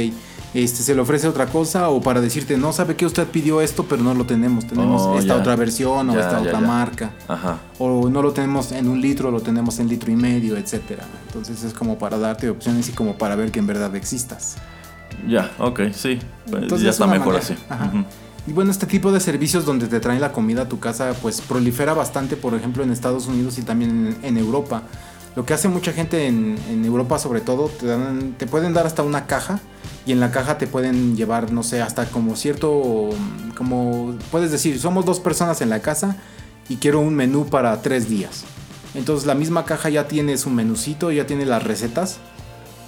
este, se le ofrece otra cosa o para decirte, no sabe que usted pidió esto, pero no lo tenemos, tenemos Oh, esta ya. otra versión o Ya, esta ya, otra marca, Ajá. o no lo tenemos en un litro, lo tenemos en litro y medio, etcétera. Entonces es como para darte opciones y como para ver que en verdad existas. Ya, ok, sí. Pues Entonces ya es está mejor manera. así. Ajá. Ujú. Y bueno, este tipo de servicios donde te traen la comida a tu casa, pues prolifera bastante, por ejemplo, en Estados Unidos y también en, en Europa. Lo que hace mucha gente en, en Europa, sobre todo, te, dan, te pueden dar hasta una caja y en la caja te pueden llevar, no sé, hasta como cierto, como puedes decir, somos dos personas en la casa y quiero un menú para tres días. Entonces la misma caja ya tiene su menucito, ya tiene las recetas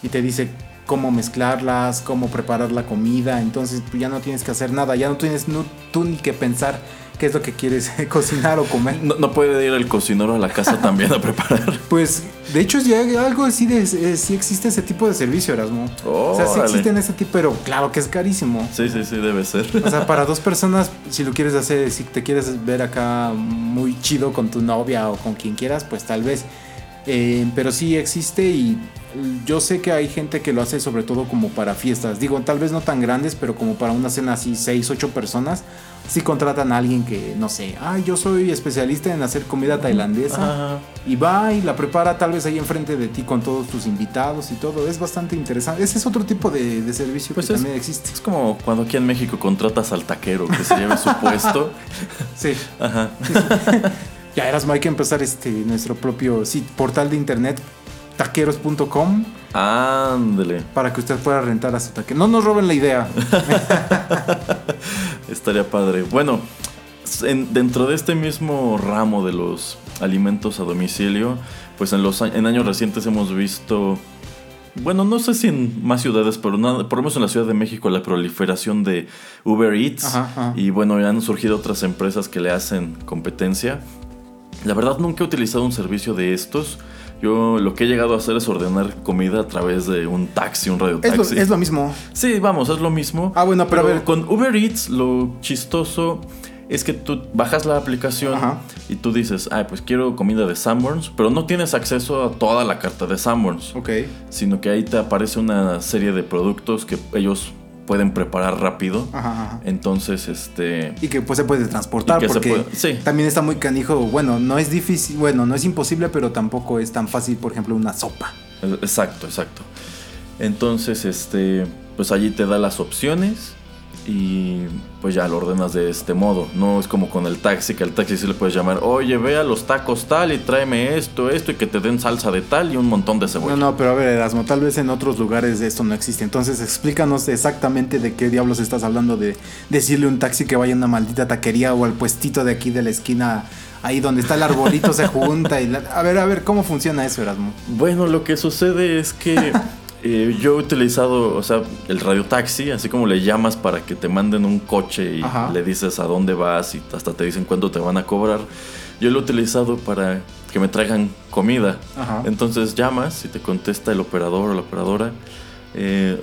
y te dice cómo mezclarlas, cómo preparar la comida. Entonces tú ya no tienes que hacer nada, ya no tienes no- tú ni que pensar qué es lo que quieres [LAUGHS] cocinar o comer. No, no puede ir el cocinero a la casa [LAUGHS] también a preparar. Pues de hecho ya algo así de eh, sí existe ese tipo de servicio, Erasmo. o sea, sí Órale. existen ese tipo, pero claro que es carísimo. Sí, sí, sí, debe ser. O sea, para dos [LAUGHS] personas, si lo quieres hacer, si te quieres ver acá muy chido con tu novia o con quien quieras, pues tal vez. Eh, pero sí existe y yo sé que hay gente que lo hace sobre todo como para fiestas. Digo, tal vez no tan grandes, pero como para una cena así, seis, ocho personas. Sí contratan a alguien que, no sé, ay, yo soy especialista en hacer comida tailandesa. Ajá. Y va y la prepara tal vez ahí enfrente de ti con todos tus invitados y todo. Es bastante interesante. Ese es otro tipo de, de servicio Pues que es- también existe. Es como cuando aquí en México contratas al taquero que se lleve su puesto. [LAUGHS] Sí. Ajá. Ya Erasmo, hay que empezar este, nuestro propio sit- portal de internet, taqueros.com, Ándele. para que usted pueda rentar a su taquero. No nos roben la idea. [LAUGHS] Estaría padre. Bueno, en- dentro de este mismo ramo de los alimentos a domicilio, pues en los en años recientes hemos visto, bueno, no sé si en más ciudades, pero nada, por lo menos en la Ciudad de México, la proliferación de Uber Eats. Ajá, ajá. Y bueno, ya han surgido otras empresas que le hacen competencia. La verdad nunca he utilizado un servicio de estos. Yo lo que he llegado a hacer es ordenar comida a través de un taxi, un es, lo, radiotaxi. es lo mismo. Sí, vamos, es lo mismo. Ah, bueno, pero a ver. con Uber Eats lo chistoso es que tú bajas la aplicación Ajá. y tú dices, ay, pues quiero comida de Sanborns, pero no tienes acceso a toda la carta de Sanborns, Ok. sino que ahí te aparece una serie de productos que ellos pueden preparar rápido. Ajá, ajá. Entonces, este... Y que pues se puede transportar se porque puede- sí. también está muy canijo. Bueno, no es difícil, bueno, no es imposible, pero tampoco es tan fácil, por ejemplo, una sopa. Exacto, exacto. Entonces, este, pues allí te da las opciones y pues ya lo ordenas de este modo. No es como con el taxi, que al taxi sí le puedes llamar, oye, ve a los tacos tal y tráeme esto, esto y que te den salsa de tal y un montón de cebolla. No, no, pero a ver, Erasmo, tal vez en otros lugares esto no existe. Entonces explícanos exactamente de qué diablos estás hablando de decirle a un taxi que vaya a una maldita taquería o al puestito de aquí de la esquina, ahí donde está el arbolito se junta. Y la- A ver, a ver, ¿cómo funciona eso, Erasmo? Bueno, lo que sucede es que [LAUGHS] eh, yo he utilizado, o sea, el radiotaxi, así como le llamas para que te manden un coche y Ajá. le dices a dónde vas y hasta te dicen cuánto te van a cobrar. Yo lo he utilizado para que me traigan comida. Ajá. Entonces llamas y te contesta el operador o la operadora. eh,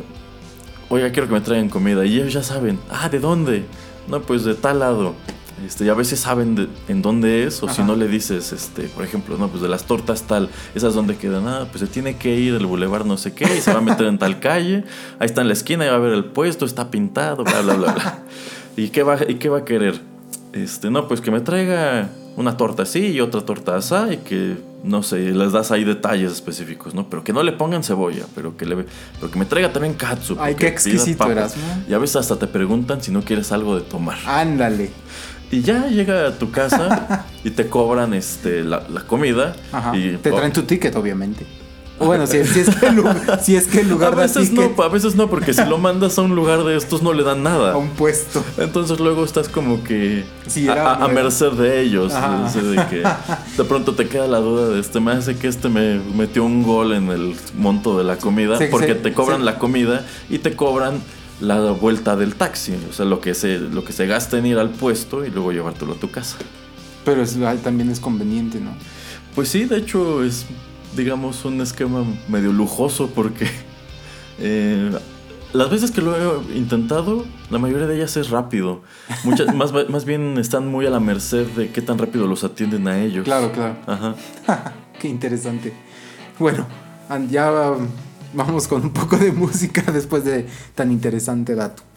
oiga, quiero que me traigan comida. Y ellos ya saben, ah, ¿de dónde? No, pues de tal lado. Este, y a veces saben en dónde es, o si no le dices, este, por ejemplo, no, pues de las tortas tal, esas donde quedan, ah, pues se tiene que ir del bulevar no sé qué, y se va a meter en tal calle, ahí está en la esquina, y va a ver el puesto, está pintado, bla, bla, bla, bla. ¿Y qué va, y qué va a querer? Este, no, pues que me traiga una torta así y otra torta así y que, no sé, les das ahí detalles específicos, ¿no? Pero que no le pongan cebolla, pero que, le, pero que me traiga también katsu. Ay, qué exquisito eras, ¿no? Y a veces hasta te preguntan si no quieres algo de tomar. Ándale. Y ya llega a tu casa [LAUGHS] y te cobran este, la, comida. Y, te traen tu ticket, obviamente. Bueno, si, es que el, [LAUGHS] si es que el lugar a veces no, a veces no, porque si lo mandas a un lugar de estos no le dan nada. A un puesto. Entonces luego estás como que a, merced de ellos. De, que de pronto te queda la duda de este, me hace que este me metió un gol en el monto de la comida, porque te cobran la comida y te cobran la vuelta del taxi, o sea, lo que se, lo que se gasta en ir al puesto y luego llevártelo a tu casa. Pero es, también es conveniente, ¿no? Pues sí, de hecho es digamos, un esquema medio lujoso porque [LAUGHS] eh, las veces que lo he intentado, la mayoría de ellas es rápido. Muchas, [LAUGHS] más, más bien están muy a la merced de qué tan rápido los atienden a ellos. Claro, claro. Ajá. [LAUGHS] qué interesante. Bueno, ya vamos con un poco de música después de tan interesante dato.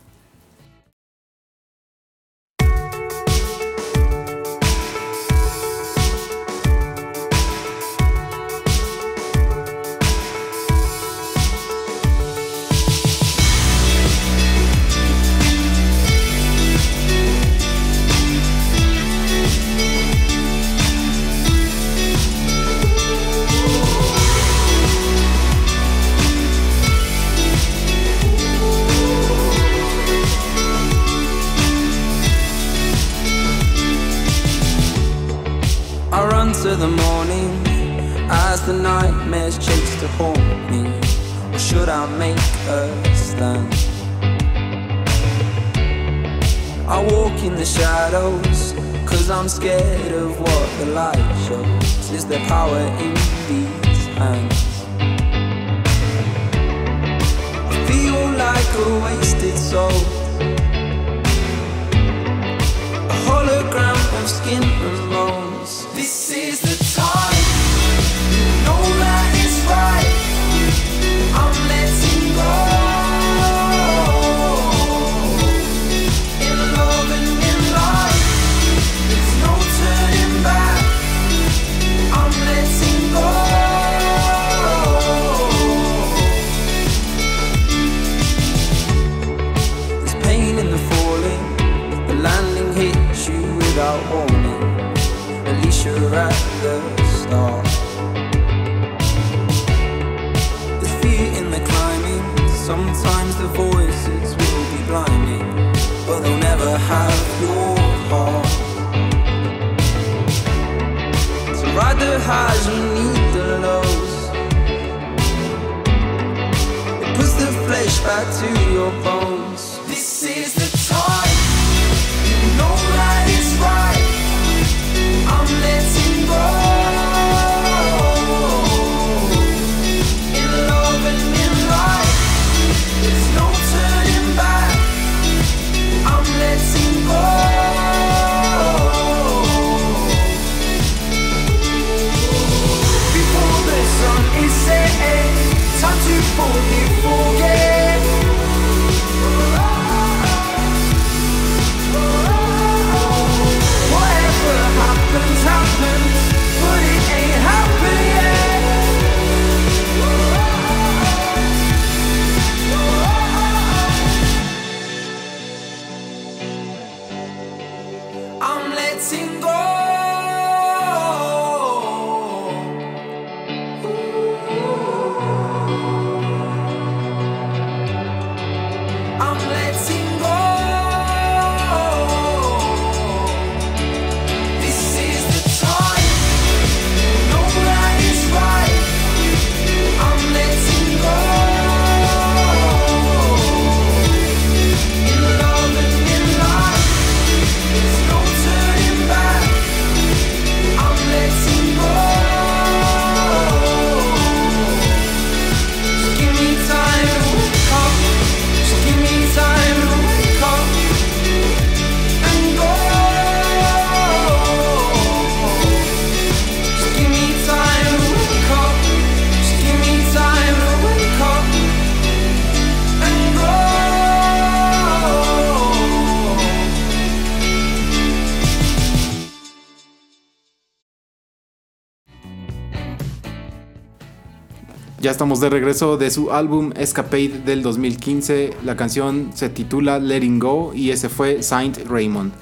Ya estamos de regreso de su álbum Escapade del 2015. La canción se titula Letting Go y ese fue Saint Raymond.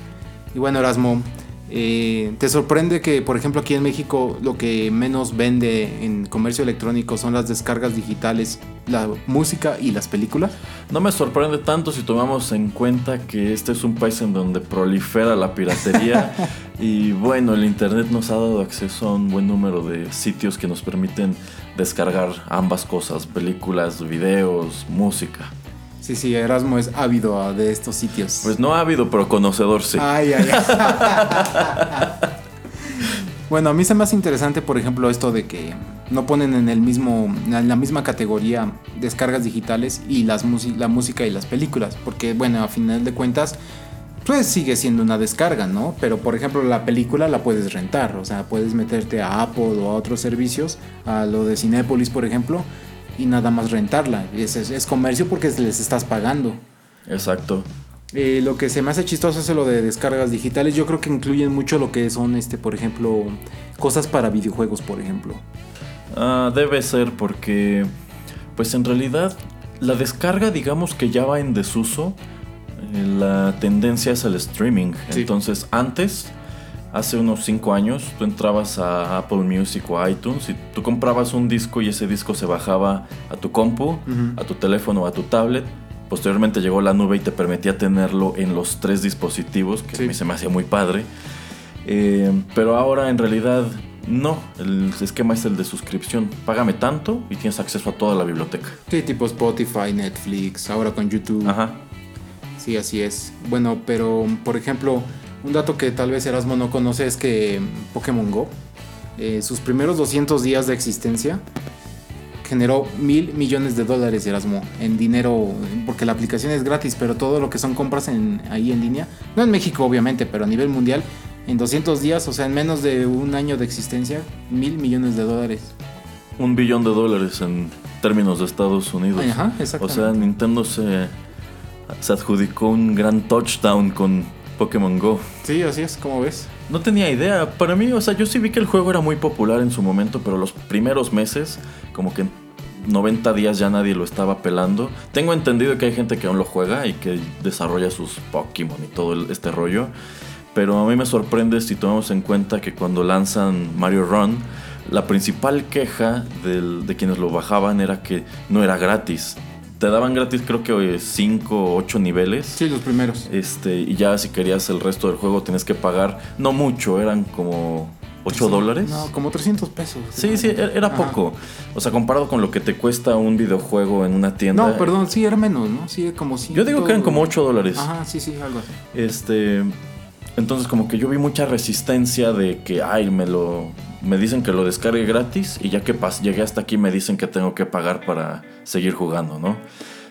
Y bueno, Erasmo, eh, ¿te sorprende que, por ejemplo, aquí en México lo que menos vende en comercio electrónico son las descargas digitales, la música y las películas? No me sorprende tanto si tomamos en cuenta que este es un país en donde prolifera la piratería [LAUGHS] y bueno, el Internet nos ha dado acceso a un buen número de sitios que nos permiten descargar ambas cosas, películas, videos, música. Sí, sí, Erasmo es ávido de estos sitios. Pues no ávido, pero conocedor sí. Ay, ay, ay. [LAUGHS] bueno, a mí se me hace interesante, por ejemplo, esto de que no ponen en el mismo en la misma categoría descargas digitales y las la música y las películas, porque bueno, a final de cuentas pues sigue siendo una descarga, ¿no? Pero por ejemplo la película la puedes rentar, o sea, puedes meterte a Apple o a otros servicios, a lo de Cinepolis por ejemplo, y nada más rentarla. Es, es, comercio porque les estás pagando. Exacto. Eh, lo que se me hace chistoso es lo de descargas digitales. Yo creo que incluyen mucho lo que son, este, por ejemplo, cosas para videojuegos, por ejemplo. Ah, debe ser porque, pues en realidad, la descarga, digamos que ya va en desuso la tendencia es el streaming. Entonces, antes, hace unos 5 años, tú entrabas a Apple Music o iTunes y tú comprabas un disco y ese disco se bajaba a tu compu, a tu teléfono o a tu tablet. Posteriormente llegó la nube y te permitía tenerlo en los tres dispositivos, que a mí se me hacía muy padre. Eh, pero ahora en realidad no, el esquema es el de suscripción. Págame tanto y tienes acceso a toda la biblioteca. Sí, tipo Spotify, Netflix, ahora con YouTube. Ajá. Sí, así es. Bueno, pero por ejemplo, un dato que tal vez Erasmo no conoce es que Pokémon Go, eh, sus primeros 200 días de existencia, generó mil millones de dólares Erasmo en dinero, porque la aplicación es gratis, pero todo lo que son compras en, ahí en línea, no en México obviamente, pero a nivel mundial, en 200 días, o sea, en menos de un año de existencia, mil millones de dólares. Un billón de dólares en términos de Estados Unidos. Ajá, o sea, Nintendo se se adjudicó un gran touchdown con Pokémon Go. Sí, así es, como ves. No tenía idea. Para mí, o sea, yo sí vi que el juego era muy popular en su momento, pero los primeros meses, como que en 90 días ya nadie lo estaba pelando. Tengo entendido que hay gente que aún lo juega y que desarrolla sus Pokémon y todo este rollo. Pero a mí me sorprende si tomamos en cuenta que cuando lanzan Mario Run, la principal queja de quienes lo bajaban era que no era gratis te daban gratis creo que 5 o 8 niveles. Sí, los primeros. Este, y ya si querías el resto del juego tenías que pagar, no mucho, eran como 8 dólares. No, como 300 pesos. Sí, sí, e-, era poco. O sea, comparado con lo que te cuesta un videojuego en una tienda. No, perdón, sí, era menos, ¿no? Sí, como Yo digo que eran como 8 dólares. Ajá, sí, sí, algo así. Este, entonces como que yo vi mucha resistencia de que, ay, me lo me dicen que lo descargue gratis y ya que llegué hasta aquí me dicen que tengo que pagar para seguir jugando, ¿no?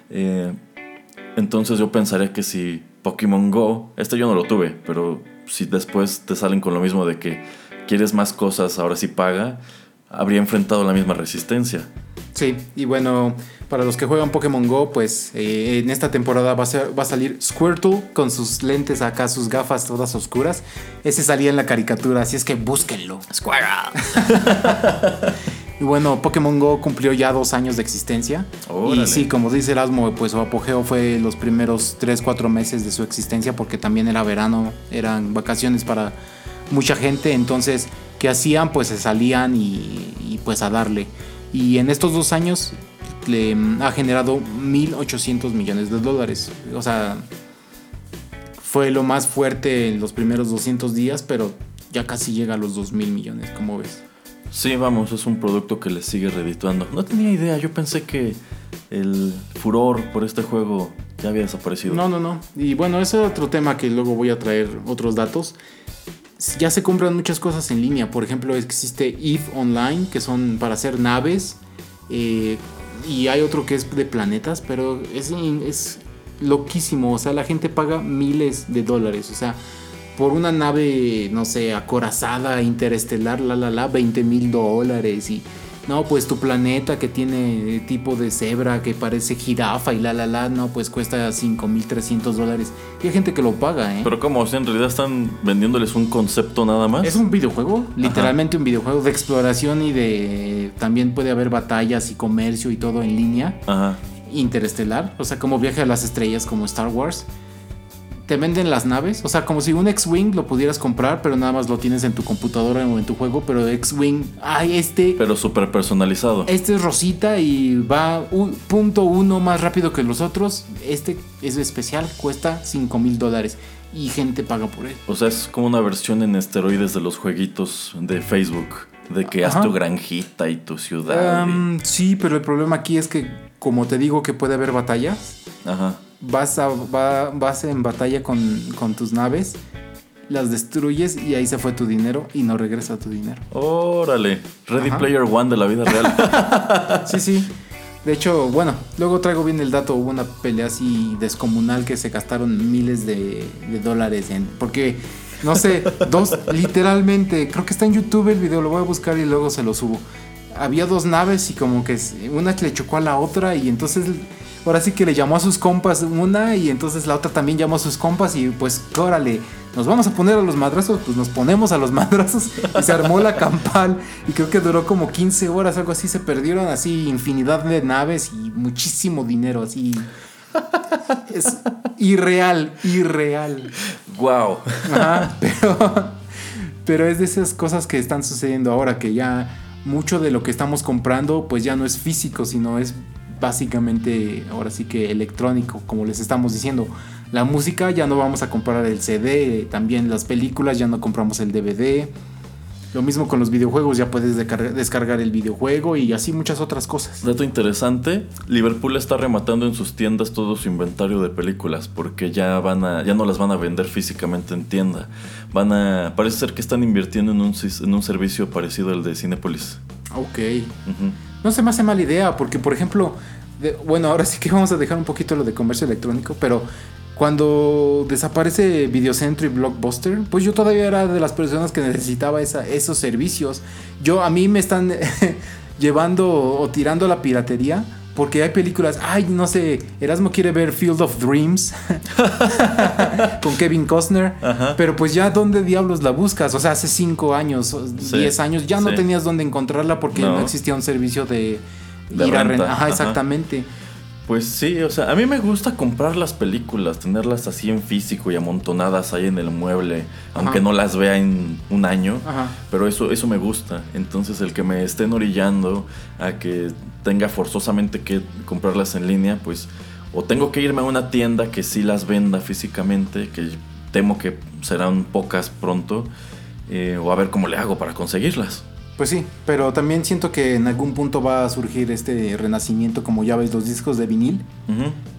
Eh, entonces yo pensaría que si Pokémon Go, este yo no lo tuve, pero si después te salen con lo mismo de que quieres más cosas, ahora sí paga, habría enfrentado la misma resistencia. Sí, y bueno, para los que juegan Pokémon Go, pues eh, en esta temporada va a, va a salir Squirtle con sus lentes acá, sus gafas todas oscuras. Ese salía en la caricatura, así es que búsquenlo. Squirtle. [LAUGHS] y bueno, Pokémon Go cumplió ya dos años de existencia. Y sí, como dice Erasmo, pues su apogeo fue los primeros 3-4 meses de su existencia porque también era verano, eran vacaciones para mucha gente. Entonces, ¿qué hacían? Pues se salían y, y pues a darle y en estos dos años le ha generado 1.800 millones de dólares. O sea, fue lo más fuerte en los primeros 200 días, pero ya casi llega a los 2.000 millones, como ves? Sí, vamos, es un producto que le sigue redituando. No tenía idea, yo pensé que el furor por este juego ya había desaparecido. No, no, no. Y bueno, ese es otro tema que luego voy a traer otros datos ya se compran muchas cosas en línea. Por ejemplo, existe EVE Online, que son para hacer naves. Eh, y hay otro que es de planetas, pero es, es loquísimo. O sea, la gente paga miles de dólares. O sea, por una nave, no sé, acorazada, interestelar, la, la, la, 20 mil dólares. Y, no, pues tu planeta que tiene tipo de cebra que parece jirafa y la la la, no, pues cuesta 5.300 dólares. Y hay gente que lo paga, ¿eh? Pero como, o sea, en realidad están vendiéndoles un concepto nada más. Es un videojuego, literalmente un videojuego de exploración y de... También puede haber batallas y comercio y todo en línea. Ajá. Interestelar, o sea, como viaje a las estrellas como Star Wars te venden las naves. O sea, como si un X-Wing lo pudieras comprar, pero nada más lo tienes en tu computadora o en tu juego. Pero X-Wing, ay, este. Pero súper personalizado. Este es rosita y va un punto uno más rápido que los otros. Este es especial, cuesta 5 mil dólares. Y gente paga por él. O sea, es como una versión en esteroides de los jueguitos de Facebook. De que haz tu granjita y tu ciudad. Sí, pero el problema aquí es que, como te digo, que puede haber batallas. Ajá vas, a, vas en batalla con, tus naves, las destruyes y ahí se fue tu dinero y no regresa tu dinero. Órale, Ready Player One de la vida real. [LAUGHS] sí, sí. De hecho, bueno, luego traigo bien el dato. Hubo una pelea así descomunal que se gastaron miles de, dólares en. Porque, no sé, dos, literalmente, creo que está en YouTube el video, lo voy a buscar y luego se lo subo. Había dos naves y como que una le chocó a la otra y entonces ahora sí que le llamó a sus compas una y entonces la otra también llamó a sus compas y pues órale, nos vamos a poner a los madrazos, pues nos ponemos a los [LAUGHS] madrazos y se armó la campal y creo que duró como 15 horas, algo así, se perdieron así infinidad de naves y muchísimo dinero, así. Es irreal, irreal. Wow. pero, pero es de esas cosas que están sucediendo ahora que ya mucho de lo que estamos comprando pues ya no es físico, sino es básicamente ahora sí que electrónico, como les estamos diciendo. La música ya no vamos a comprar el CD, también las películas ya no compramos el DVD. Lo mismo con los videojuegos, ya puedes descargar el videojuego y así muchas otras cosas. Dato interesante, Liverpool está rematando en sus tiendas todo su inventario de películas porque ya van a ya no las van a vender físicamente en tienda. Van a parece ser que están invirtiendo en un, en un servicio parecido al de Cinepolis. Ok. No se me hace mala idea, porque por ejemplo, bueno, ahora sí que [LAUGHS] vamos a dejar un poquito lo de comercio electrónico, pero cuando desaparece Videocentro y Blockbuster, pues yo todavía era de las personas que necesitaba esa, esos servicios. Yo, a mí me están [LAUGHS] llevando o tirando la piratería. Porque hay películas, ay, no sé, Erasmo quiere ver Field of Dreams [LAUGHS] con Kevin Costner, pero pues ya dónde diablos la buscas, o sea, hace 5 años, 10 años, ya no tenías dónde encontrarla porque no, existía un servicio de, ir a rentar. Ajá, exactamente. Pues sí, o sea, a mí me gusta comprar las películas, tenerlas así en físico y amontonadas ahí en el mueble, aunque no las vea en un año, pero eso, eso me gusta. Entonces el que me estén orillando a que tenga forzosamente que comprarlas en línea, pues o tengo que irme a una tienda que sí las venda físicamente, que temo que serán pocas pronto, eh, o a ver cómo le hago para conseguirlas. Pues sí, pero también siento que en algún punto va a surgir este renacimiento, como ya ves, los discos de vinil,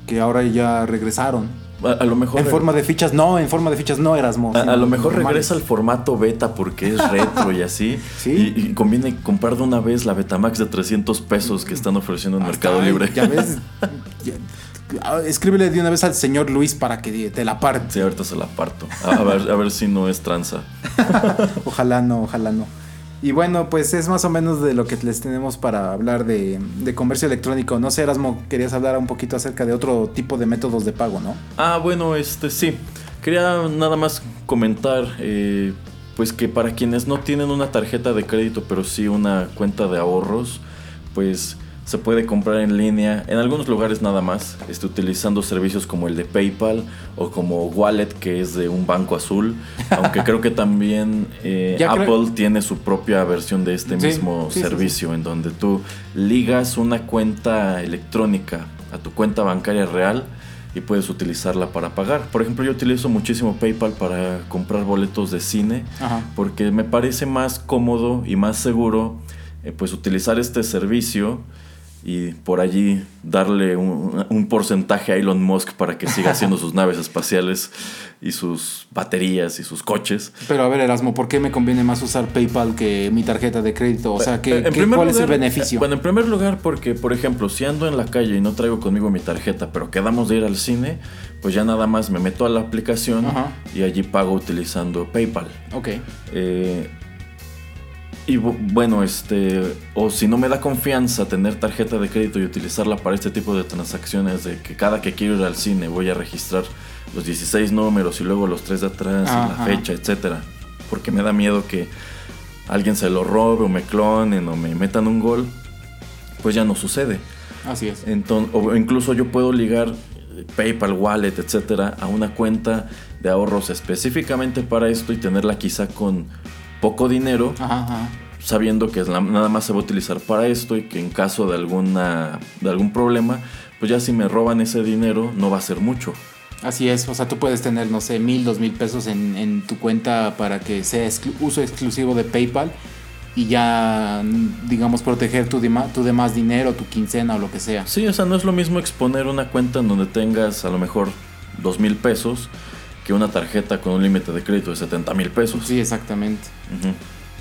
que ahora ya regresaron. A, lo mejor. En forma de fichas, no, en forma de fichas no eras A, a lo mejor regresa al formato beta porque es retro y así. [LAUGHS] ¿Sí? Y, conviene comprar de una vez la Betamax de 300 pesos que están ofreciendo en Mercado Libre. Ya ves. [LAUGHS] escríbele de una vez al señor Luis para que te la parte. Sí, ahorita se la parto. A, ver, a ver si no es tranza. [LAUGHS] ojalá no, ojalá no. Y bueno, pues es más o menos de lo que les tenemos para hablar de, comercio electrónico. No sé, Erasmo, querías hablar un poquito acerca de otro tipo de métodos de pago, ¿no? Ah, bueno, este sí. Quería nada más comentar, eh, pues que para quienes no tienen una tarjeta de crédito, pero sí una cuenta de ahorros, pues se puede comprar en línea, en algunos lugares nada más, este, utilizando servicios como el de PayPal o como Wallet, que es de un banco azul. Aunque creo que también [LAUGHS] eh, Apple tiene su propia versión de este mismo servicio, en donde tú ligas una cuenta electrónica a tu cuenta bancaria real y puedes utilizarla para pagar. Por ejemplo, yo utilizo muchísimo PayPal para comprar boletos de cine porque me parece más cómodo y más seguro eh, pues utilizar este servicio y por allí darle un, porcentaje a Elon Musk para que siga haciendo [LAUGHS] sus naves espaciales y sus baterías y sus coches. Pero a ver, Erasmo, ¿por qué me conviene más usar PayPal que mi tarjeta de crédito? O sea, ¿qué, ¿cuál es el beneficio? Bueno, en primer lugar, porque, por ejemplo, si ando en la calle y no traigo conmigo mi tarjeta, pero quedamos de ir al cine, pues ya nada más me meto a la aplicación y allí pago utilizando PayPal. Ok. Eh, Y bueno, este, o si no me da confianza tener tarjeta de crédito y utilizarla para este tipo de transacciones, de que cada que quiero ir al cine voy a registrar los 16 números y luego los 3 de atrás y la fecha, etcétera, porque me da miedo que alguien se lo robe o me clonen o me metan un gol, pues ya no sucede. Así es. Entonces, o incluso yo puedo ligar PayPal, Wallet, etcétera, a una cuenta de ahorros específicamente para esto y tenerla quizá con poco dinero, sabiendo que nada más se va a utilizar para esto y que en caso de, alguna, de algún problema, pues ya si me roban ese dinero no va a ser mucho. Así es, o sea, tú puedes tener, no sé, mil, dos mil pesos en, tu cuenta para que sea uso exclusivo de PayPal y ya, digamos, proteger tu, tu demás dinero, tu quincena o lo que sea. Sí, o sea, no es lo mismo exponer una cuenta en donde tengas a lo mejor dos mil pesos que una tarjeta con un límite de crédito de 70 mil pesos. Sí, exactamente.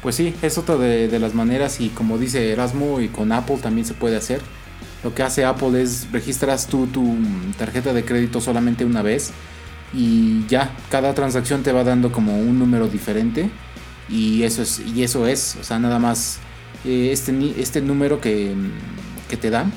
Pues sí, es otra de, las maneras y como dice Erasmo y con Apple también se puede hacer. Lo que hace Apple es registras tú tu tarjeta de crédito solamente una vez y ya, cada transacción te va dando como un número diferente y eso es, y eso es o sea, nada más eh, este, este número que, que te dan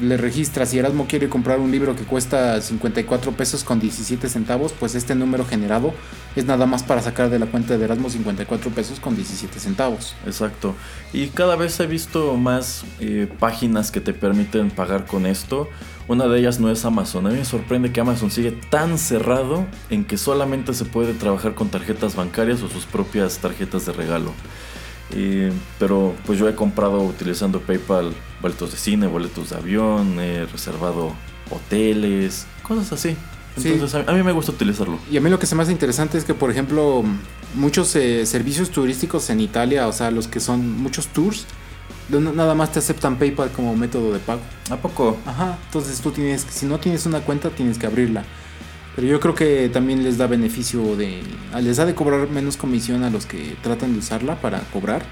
le registra si Erasmo quiere comprar un libro que cuesta 54 pesos con 17 centavos, pues este número generado es nada más para sacar de la cuenta de Erasmo 54 pesos con 17 centavos. Exacto. Y cada vez he visto más eh, páginas que te permiten pagar con esto. Una de ellas no es Amazon. A mí me sorprende que Amazon sigue tan cerrado en que solamente se puede trabajar con tarjetas bancarias o sus propias tarjetas de regalo pero pues yo he comprado utilizando PayPal boletos de cine, boletos de avión, he reservado hoteles, cosas así. Entonces a, mí me gusta utilizarlo. Y a mí lo que se me hace interesante es que, por ejemplo, muchos eh, servicios turísticos en Italia, o sea, los que son muchos tours, nada más te aceptan PayPal como método de pago. ¿A poco? Ajá, entonces tú tienes, si no tienes una cuenta, tienes que abrirla. Pero yo creo que también les da beneficio de. Les da de cobrar menos comisión a los que tratan de usarla para cobrar.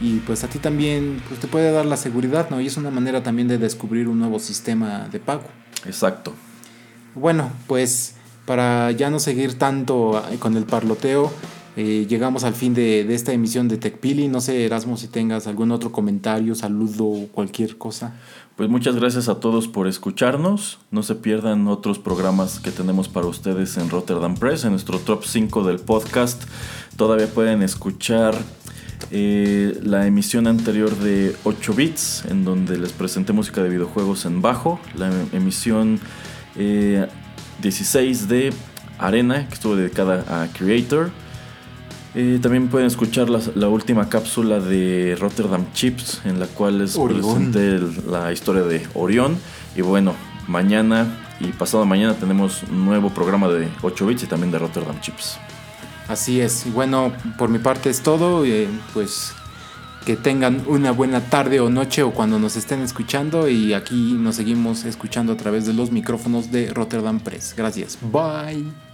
Y pues a ti también pues te puede dar la seguridad, ¿no? Y es una manera también de descubrir un nuevo sistema de pago. Exacto. Bueno, pues para ya no seguir tanto eh, con el parloteo, eh, llegamos al fin de, de esta emisión de TechPili. No sé, Erasmo, si tengas algún otro comentario, saludo o cualquier cosa. Pues muchas gracias a todos por escucharnos. No se pierdan otros programas que tenemos para ustedes en Rotterdam Press, en nuestro top 5 del podcast. Todavía pueden escuchar eh, la emisión anterior de 8 bits, en donde les presenté música de videojuegos en bajo. La emisión 16 eh, de Arena, que estuvo dedicada a Creator eh, también pueden escuchar la, última cápsula de Rotterdam Chips, en la cual les presenté la historia de Orión. Y bueno, mañana y pasado mañana tenemos un nuevo programa de 8 bits y también de Rotterdam Chips. Así es. Y bueno, por mi parte es todo. Eh, pues que tengan una buena tarde o noche o cuando nos estén escuchando. Y aquí nos seguimos escuchando a través de los micrófonos de Rotterdam Press. Gracias. Bye.